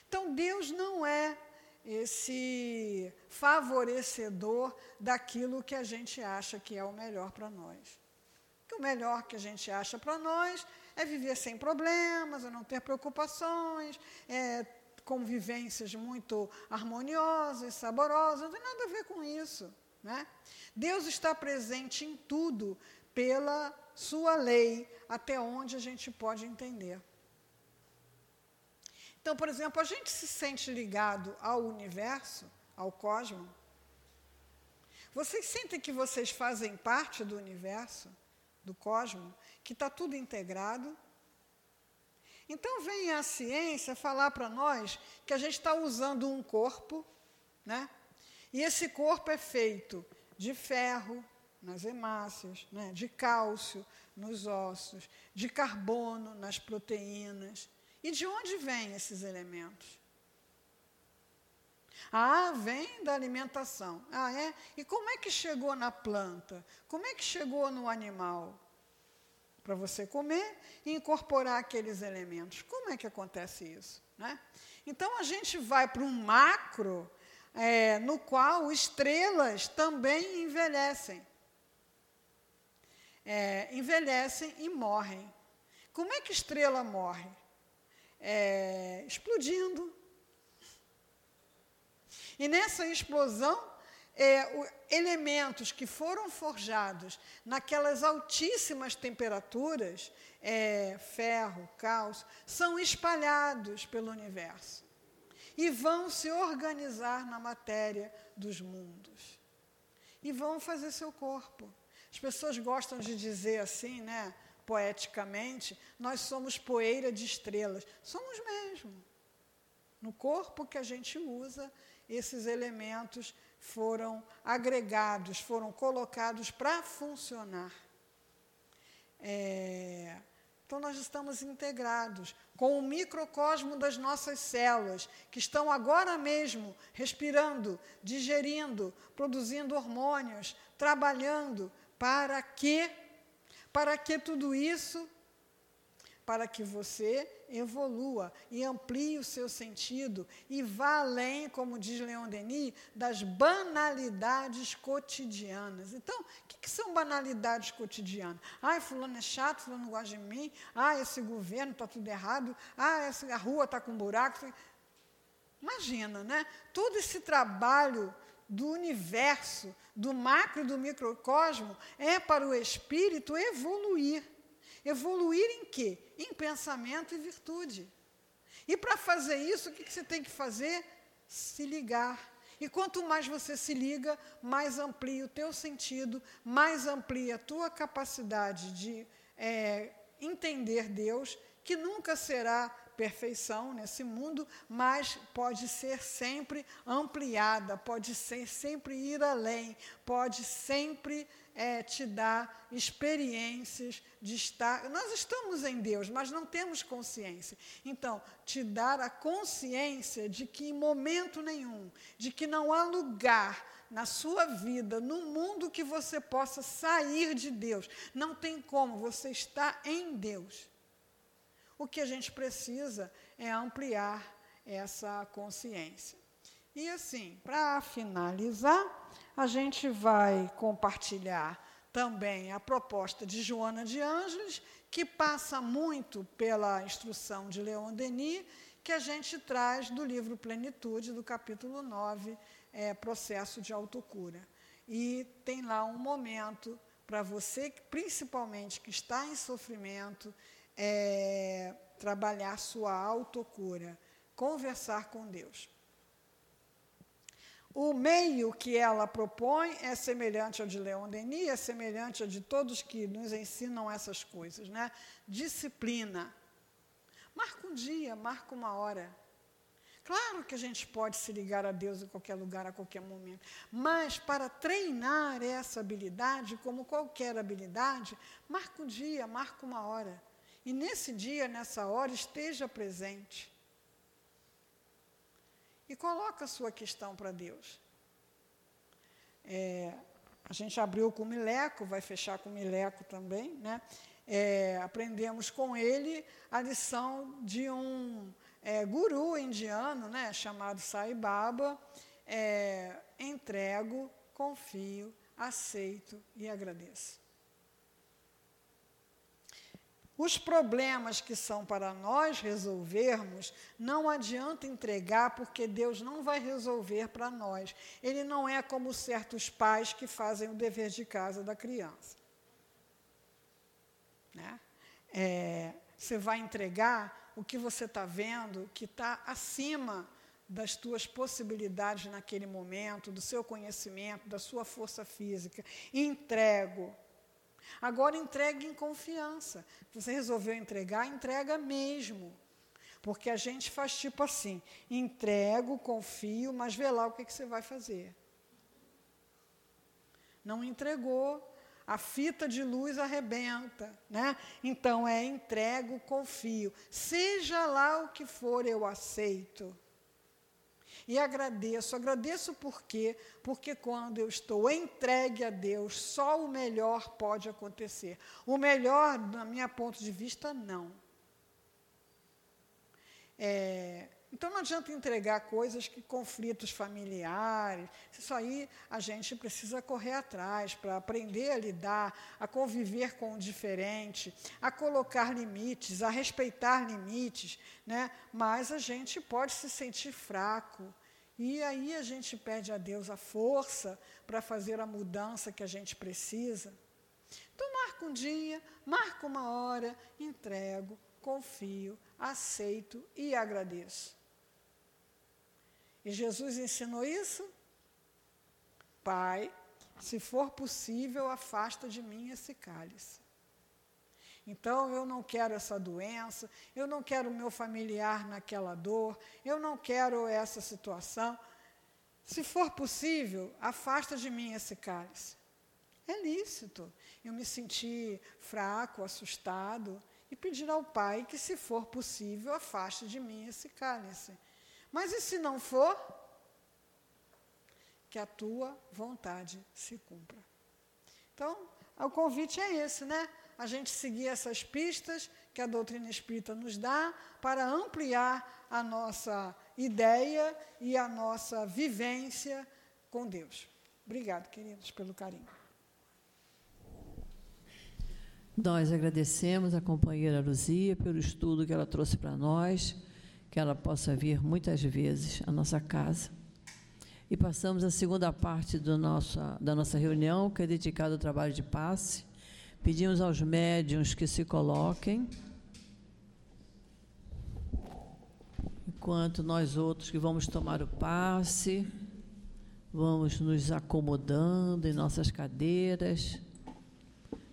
Então, Deus não é esse favorecedor daquilo que a gente acha que é o melhor para nós. O melhor que a gente acha para nós é viver sem problemas, é não ter preocupações, é convivências muito harmoniosas, saborosas, não tem nada a ver com isso. Né? Deus está presente em tudo pela sua lei, até onde a gente pode entender. Então, por exemplo, a gente se sente ligado ao universo, ao cosmos. Vocês sentem que vocês fazem parte do universo, do cosmos, que está tudo integrado? Então vem a ciência falar para nós que a gente está usando um corpo, né? E esse corpo é feito de ferro nas hemácias, né? de cálcio nos ossos, de carbono nas proteínas. E de onde vêm esses elementos? Ah, vem da alimentação. Ah, é? E como é que chegou na planta? Como é que chegou no animal? para você comer e incorporar aqueles elementos. Como é que acontece isso? Né? Então a gente vai para um macro é, no qual estrelas também envelhecem. É, envelhecem e morrem. Como é que estrela morre? É, explodindo. E nessa explosão, é, o, elementos que foram forjados naquelas altíssimas temperaturas, é, ferro, cálcio, são espalhados pelo universo e vão se organizar na matéria dos mundos e vão fazer seu corpo. As pessoas gostam de dizer assim, né, poeticamente, nós somos poeira de estrelas. Somos mesmo. No corpo que a gente usa, esses elementos foram agregados, foram colocados para funcionar. É, então, nós estamos integrados com o microcosmo das nossas células, que estão agora mesmo respirando, digerindo, produzindo hormônios, trabalhando. Para que? Para que tudo isso? Para que você evolua e amplie o seu sentido e vá além, como diz Leon Denis, das banalidades cotidianas. Então, o que, que são banalidades cotidianas? Ah, fulano é chato, fulano não gosta de mim, ah, esse governo está tudo errado, ah, essa, a rua está com buraco. Imagina, né? Todo esse trabalho do universo, do macro e do microcosmo, é para o espírito evoluir. Evoluir em quê? Em pensamento e virtude. E para fazer isso, o que você tem que fazer? Se ligar. E quanto mais você se liga, mais amplia o teu sentido, mais amplia a tua capacidade de é, entender Deus, que nunca será perfeição nesse mundo, mas pode ser sempre ampliada, pode ser sempre ir além, pode sempre é, te dar experiências de estar. Nós estamos em Deus, mas não temos consciência. Então, te dar a consciência de que em momento nenhum, de que não há lugar na sua vida, no mundo que você possa sair de Deus. Não tem como, você está em Deus. O que a gente precisa é ampliar essa consciência. E assim, para finalizar, a gente vai compartilhar também a proposta de Joana de Ângeles, que passa muito pela instrução de Leon Denis, que a gente traz do livro Plenitude, do capítulo 9, é, Processo de Autocura. E tem lá um momento para você, principalmente que está em sofrimento, é, trabalhar sua autocura, conversar com Deus. O meio que ela propõe é semelhante ao de Leon Denis, é semelhante ao de todos que nos ensinam essas coisas, né? Disciplina. Marca um dia, marca uma hora. Claro que a gente pode se ligar a Deus em qualquer lugar, a qualquer momento, mas para treinar essa habilidade, como qualquer habilidade, marca um dia, marca uma hora. E nesse dia, nessa hora, esteja presente e coloca a sua questão para Deus. É, a gente abriu com o Mileco, vai fechar com o Mileco também, né? É, aprendemos com ele a lição de um é, guru indiano, né, chamado Sai Baba, é, entrego, confio, aceito e agradeço. Os problemas que são para nós resolvermos, não adianta entregar, porque Deus não vai resolver para nós. Ele não é como certos pais que fazem o dever de casa da criança. Né? É, você vai entregar o que você está vendo que está acima das tuas possibilidades naquele momento, do seu conhecimento, da sua força física. Entrego. Agora entregue em confiança. Você resolveu entregar, entrega mesmo. Porque a gente faz tipo assim: entrego, confio, mas vê lá o que, que você vai fazer. Não entregou, a fita de luz arrebenta, né? Então é entrego, confio. Seja lá o que for, eu aceito. E agradeço, agradeço por quê? Porque quando eu estou entregue a Deus, só o melhor pode acontecer. O melhor, na minha ponto de vista, não. É, Então não adianta entregar coisas que conflitos familiares. Isso aí a gente precisa correr atrás para aprender a lidar, a conviver com o diferente, a colocar limites, a respeitar limites, né? Mas a gente pode se sentir fraco. E aí a gente pede a Deus a força para fazer a mudança que a gente precisa. Então marca um dia, marca uma hora, entrego, confio, aceito e agradeço. E Jesus ensinou isso? Pai, se for possível, afasta de mim esse cálice. Então, eu não quero essa doença, eu não quero o meu familiar naquela dor, eu não quero essa situação. Se for possível, afasta de mim esse cálice. É lícito eu me sentir fraco, assustado e pedir ao Pai que, se for possível, afaste de mim esse cálice. Mas e se não for? Que a tua vontade se cumpra. Então, o convite é esse, né? A gente seguir essas pistas que a doutrina espírita nos dá para ampliar a nossa ideia e a nossa vivência com Deus. Obrigado, queridos, pelo carinho. Nós agradecemos a companheira Luzia pelo estudo que ela trouxe para nós que ela possa vir muitas vezes à nossa casa. E passamos a segunda parte do nossa, da nossa reunião, que é dedicada ao trabalho de passe. Pedimos aos médiums que se coloquem, enquanto nós outros que vamos tomar o passe, vamos nos acomodando em nossas cadeiras,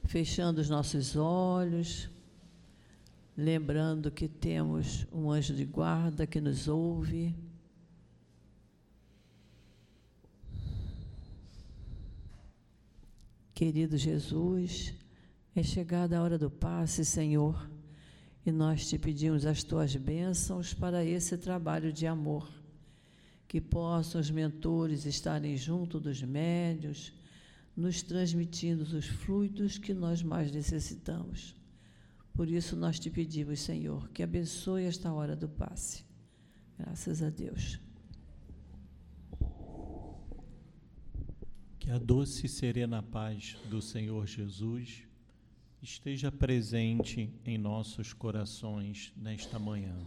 fechando os nossos olhos lembrando que temos um anjo de guarda que nos ouve. Querido Jesus, é chegada a hora do passe, Senhor, e nós te pedimos as tuas bênçãos para esse trabalho de amor. Que possam os mentores estarem junto dos médios, nos transmitindo os fluidos que nós mais necessitamos. Por isso nós te pedimos, Senhor, que abençoe esta hora do passe. Graças a Deus. Que a doce e serena paz do Senhor Jesus esteja presente em nossos corações nesta manhã.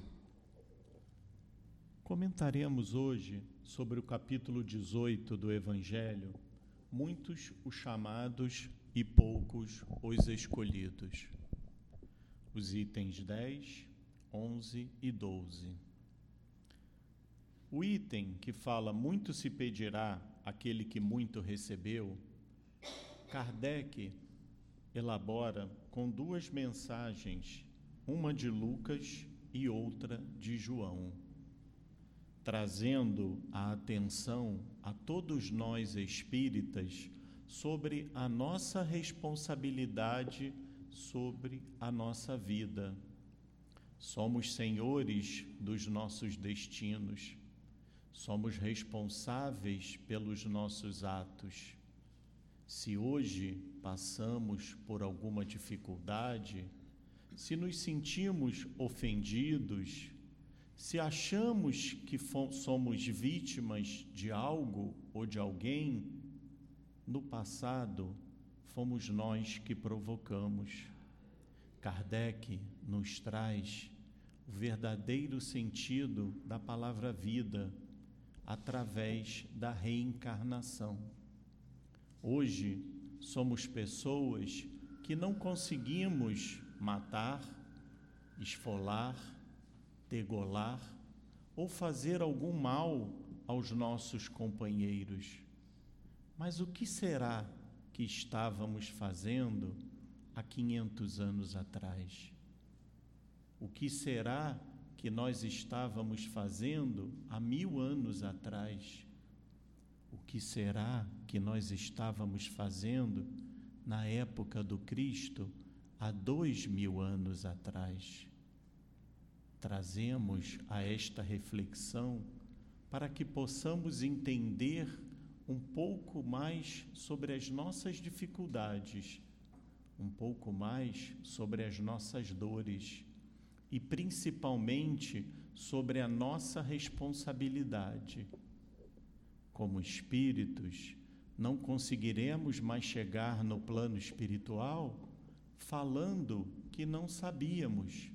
Comentaremos hoje sobre o capítulo 18 do Evangelho, muitos os chamados e poucos os escolhidos os itens 10, 11 e 12. O item que fala muito se pedirá aquele que muito recebeu, Kardec elabora com duas mensagens, uma de Lucas e outra de João, trazendo a atenção a todos nós espíritas sobre a nossa responsabilidade sobre a nossa vida. Somos senhores dos nossos destinos, somos responsáveis pelos nossos atos. Se hoje passamos por alguma dificuldade, se nos sentimos ofendidos, se achamos que somos vítimas de algo ou de alguém, no passado, fomos nós que provocamos. Kardec nos traz o verdadeiro sentido da palavra vida através da reencarnação. Hoje somos pessoas que não conseguimos matar, esfolar, degolar ou fazer algum mal aos nossos companheiros. Mas o que será que estávamos fazendo há 500 anos atrás? O que será que nós estávamos fazendo há mil anos atrás? O que será que nós estávamos fazendo na época do Cristo há dois mil anos atrás? Trazemos a esta reflexão para que possamos entender um pouco mais sobre as nossas dificuldades, um pouco mais sobre as nossas dores e principalmente sobre a nossa responsabilidade. Como espíritos, não conseguiremos mais chegar no plano espiritual falando que não sabíamos,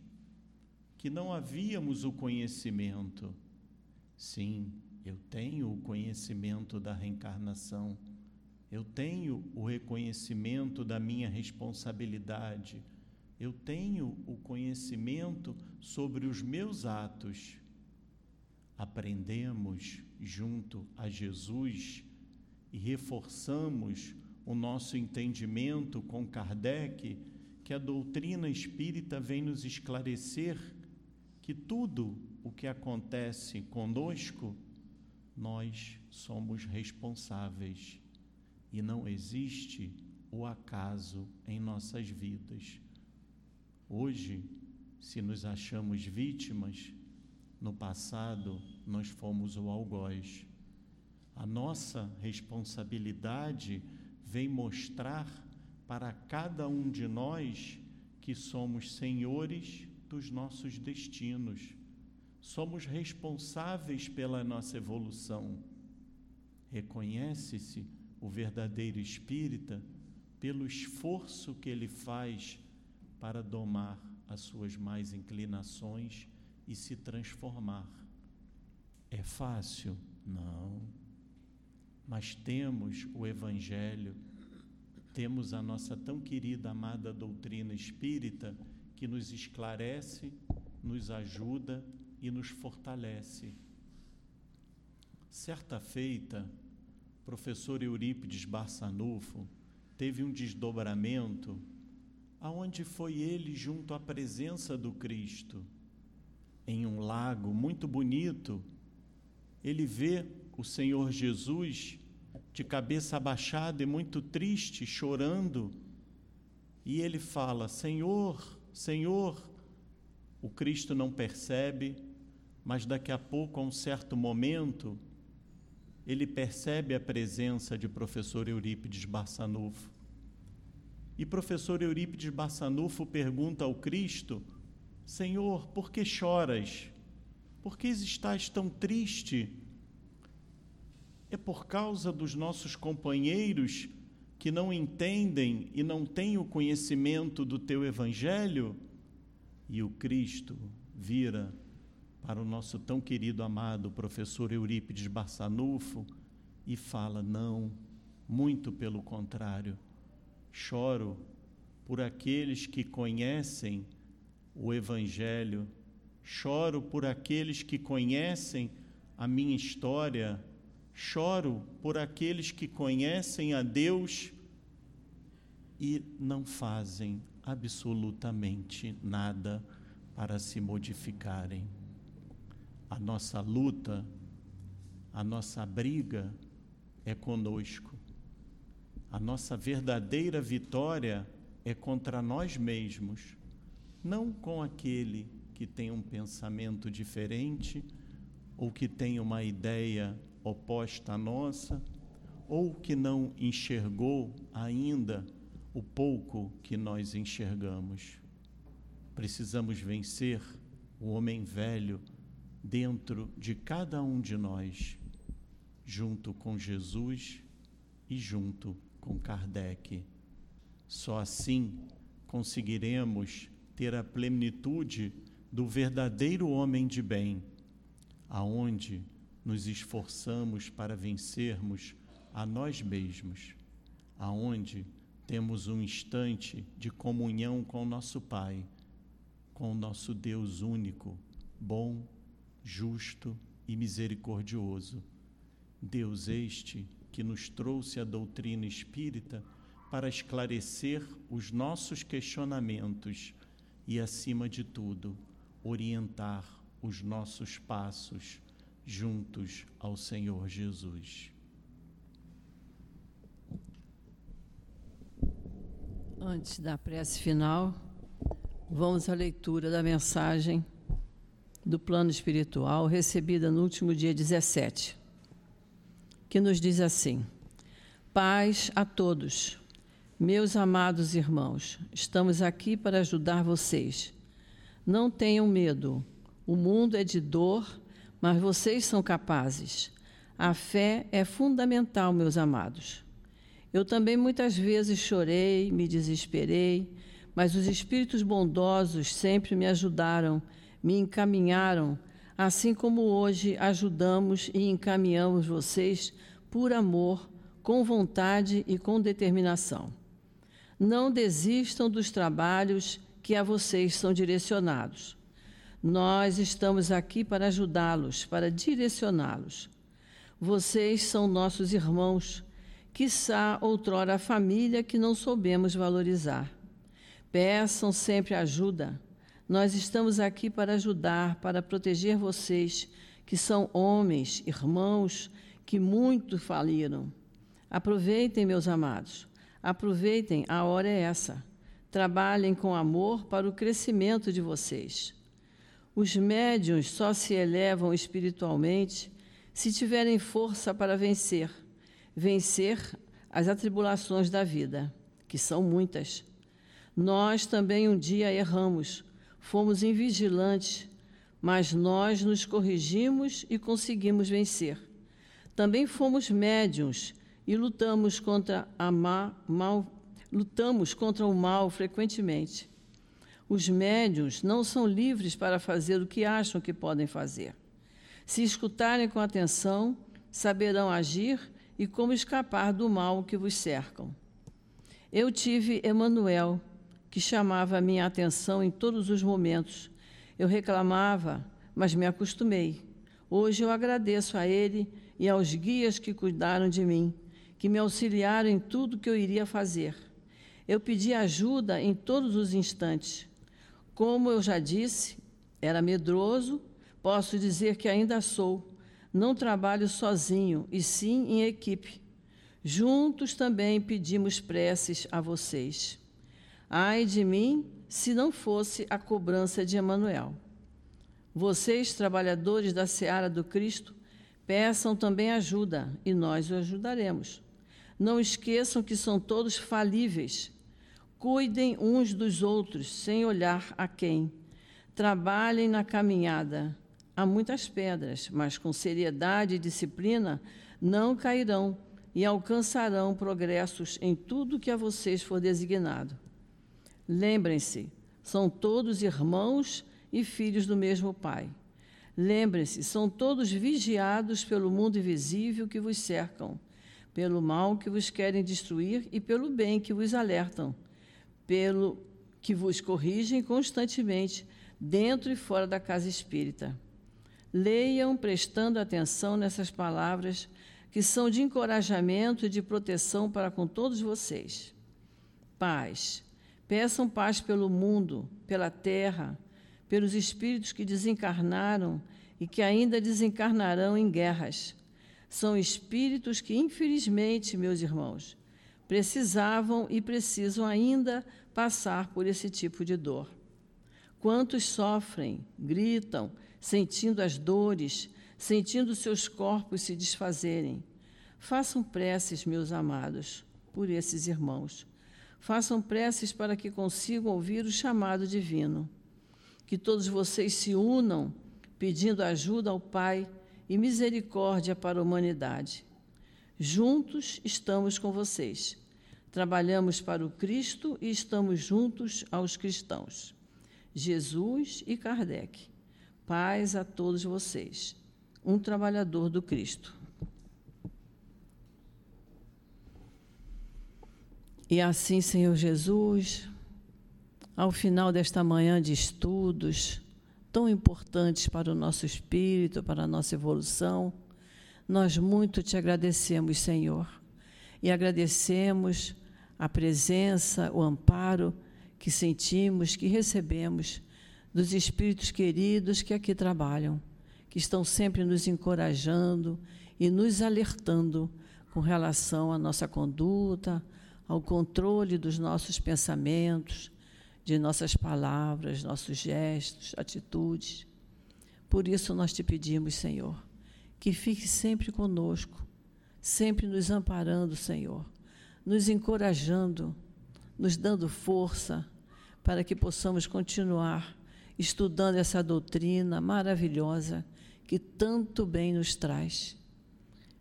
que não havíamos o conhecimento. Sim, eu tenho o conhecimento da reencarnação, eu tenho o reconhecimento da minha responsabilidade, eu tenho o conhecimento sobre os meus atos. Aprendemos junto a Jesus e reforçamos o nosso entendimento com Kardec que a doutrina espírita vem nos esclarecer que tudo o que acontece conosco, nós somos responsáveis e não existe o acaso em nossas vidas. Hoje, se nos achamos vítimas, no passado nós fomos o algoz. A nossa responsabilidade vem mostrar para cada um de nós que somos senhores dos nossos destinos, somos responsáveis pela nossa evolução. Reconhece-se o verdadeiro espírita pelo esforço que ele faz para domar as suas mais inclinações e se transformar. É fácil? Não mas temos o Evangelho, temos a nossa tão querida, amada doutrina espírita que nos esclarece, nos ajuda e nos fortalece. Certa feita, professor Eurípides Barçanufo teve um desdobramento aonde foi ele junto à presença do Cristo. Em um lago muito bonito, ele vê o Senhor Jesus de cabeça abaixada e muito triste, chorando, e ele fala: Senhor, Senhor. O Cristo não percebe, mas daqui a pouco, a um certo momento, ele percebe a presença de professor Eurípides Barçanufo. E professor Eurípides Barçanufo pergunta ao Cristo: Senhor, por que choras? Por que estás tão triste? é por causa dos nossos companheiros que não entendem e não têm o conhecimento do teu evangelho? E o Cristo vira para o nosso tão querido amado professor Eurípides Barçanufo e fala: Não, muito pelo contrário, choro por aqueles que conhecem o Evangelho, choro por aqueles que conhecem a minha história Choro por aqueles que conhecem a Deus e não fazem absolutamente nada para se modificarem. A nossa luta, a nossa briga é conosco. A nossa verdadeira vitória é contra nós mesmos, não com aquele que tem um pensamento diferente ou que tem uma ideia oposta à nossa, ou que não enxergou ainda o pouco que nós enxergamos. Precisamos vencer o homem velho dentro de cada um de nós, junto com Jesus e junto com Kardec. Só assim conseguiremos ter a plenitude do verdadeiro homem de bem, aonde nos esforçamos para vencermos a nós mesmos, aonde temos um instante de comunhão com o nosso Pai, com o nosso Deus único, bom, justo e misericordioso. Deus este que nos trouxe a doutrina espírita para esclarecer os nossos questionamentos e, acima de tudo, orientar os nossos passos juntos ao Senhor Jesus. Antes da prece final, vamos à leitura da mensagem do plano espiritual recebida no último dia 17, que nos diz assim: Paz a todos. Meus amados irmãos, estamos aqui para ajudar vocês. Não tenham medo O mundo é de dor, mas vocês são capazes. A fé é fundamental, meus amados. Eu também muitas vezes chorei, me desesperei, mas os espíritos bondosos sempre me ajudaram, me encaminharam, assim como hoje ajudamos e encaminhamos vocês por amor, com vontade e com determinação. Não desistam dos trabalhos que a vocês são direcionados. Nós estamos aqui para ajudá-los, para direcioná-los. Vocês são nossos irmãos, quiçá outrora a família que não soubemos valorizar. Peçam sempre ajuda. Nós estamos aqui para ajudar, para proteger vocês, que são homens, irmãos, que muito faliram. Aproveitem, meus amados, aproveitem, a hora é essa. Trabalhem com amor para o crescimento de vocês. Os médiuns só se elevam espiritualmente se tiverem força para vencer, vencer as atribulações da vida, que são muitas. Nós também um dia erramos, fomos invigilantes, mas nós nos corrigimos e conseguimos vencer. Também fomos médiuns e lutamos contra a ma, mal, lutamos contra o mal frequentemente. Os médiuns não são livres para fazer o que acham que podem fazer. Se escutarem com atenção, saberão agir e como escapar do mal que vos cercam. Eu tive Emanuel, que chamava a minha atenção em todos os momentos. Eu reclamava, mas me acostumei. Hoje eu agradeço a ele e aos guias que cuidaram de mim, que me auxiliaram em tudo que eu iria fazer. Eu pedi ajuda em todos os instantes. Como eu já disse, era medroso Posso dizer que ainda sou. Não trabalho sozinho, e sim em equipe. Juntos também pedimos preces a vocês. Ai de mim, se não fosse a cobrança de Emanuel. Vocês, trabalhadores da seara do Cristo, peçam também ajuda e nós o ajudaremos. Não esqueçam que são todos falíveis. Cuidem uns dos outros, sem olhar a quem. Trabalhem na caminhada há muitas pedras, mas com seriedade e disciplina não cairão e alcançarão progressos em tudo que a vocês for designado. Lembrem-se, são todos irmãos e filhos do mesmo Pai. Lembrem-se, são todos vigiados pelo mundo invisível que vos cercam, pelo mal que vos querem destruir e pelo bem que vos alertam, pelo que vos corrigem constantemente dentro e fora da casa espírita. Leiam prestando atenção nessas palavras que são de encorajamento e de proteção para com todos vocês. Paz. Peçam paz pelo mundo, pela terra, pelos espíritos que desencarnaram e que ainda desencarnarão em guerras. São espíritos que, infelizmente, meus irmãos, precisavam e precisam ainda passar por esse tipo de dor. Quantos sofrem, gritam, sentindo as dores, sentindo seus corpos se desfazerem. Façam preces, meus amados, por esses irmãos. Façam preces para que consigam ouvir o chamado divino. Que todos vocês se unam pedindo ajuda ao Pai e misericórdia para a humanidade. Juntos estamos com vocês. Trabalhamos para o Cristo e estamos juntos aos cristãos. Jesus e Kardec. Paz a todos vocês. Um trabalhador do Cristo. E assim, Senhor Jesus, ao final desta manhã de estudos tão importantes para o nosso espírito, para a nossa evolução, nós muito te agradecemos, Senhor. E agradecemos a presença, o amparo que sentimos, que recebemos dos espíritos queridos que aqui trabalham, que estão sempre nos encorajando e nos alertando com relação à nossa conduta, ao controle dos nossos pensamentos, de nossas palavras, nossos gestos, atitudes. Por isso nós te pedimos, Senhor, que fique sempre conosco, sempre nos amparando, Senhor, nos encorajando, nos dando força para que possamos continuar estudando essa doutrina maravilhosa que tanto bem nos traz.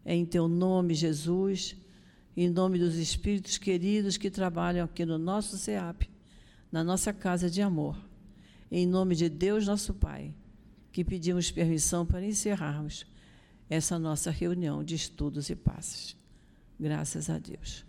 É em teu nome, Jesus, em nome dos espíritos queridos que trabalham aqui no nosso SEAP, na nossa casa de amor. Em nome de Deus, nosso Pai, que pedimos permissão para encerrarmos essa nossa reunião de estudos e passes. Graças a Deus.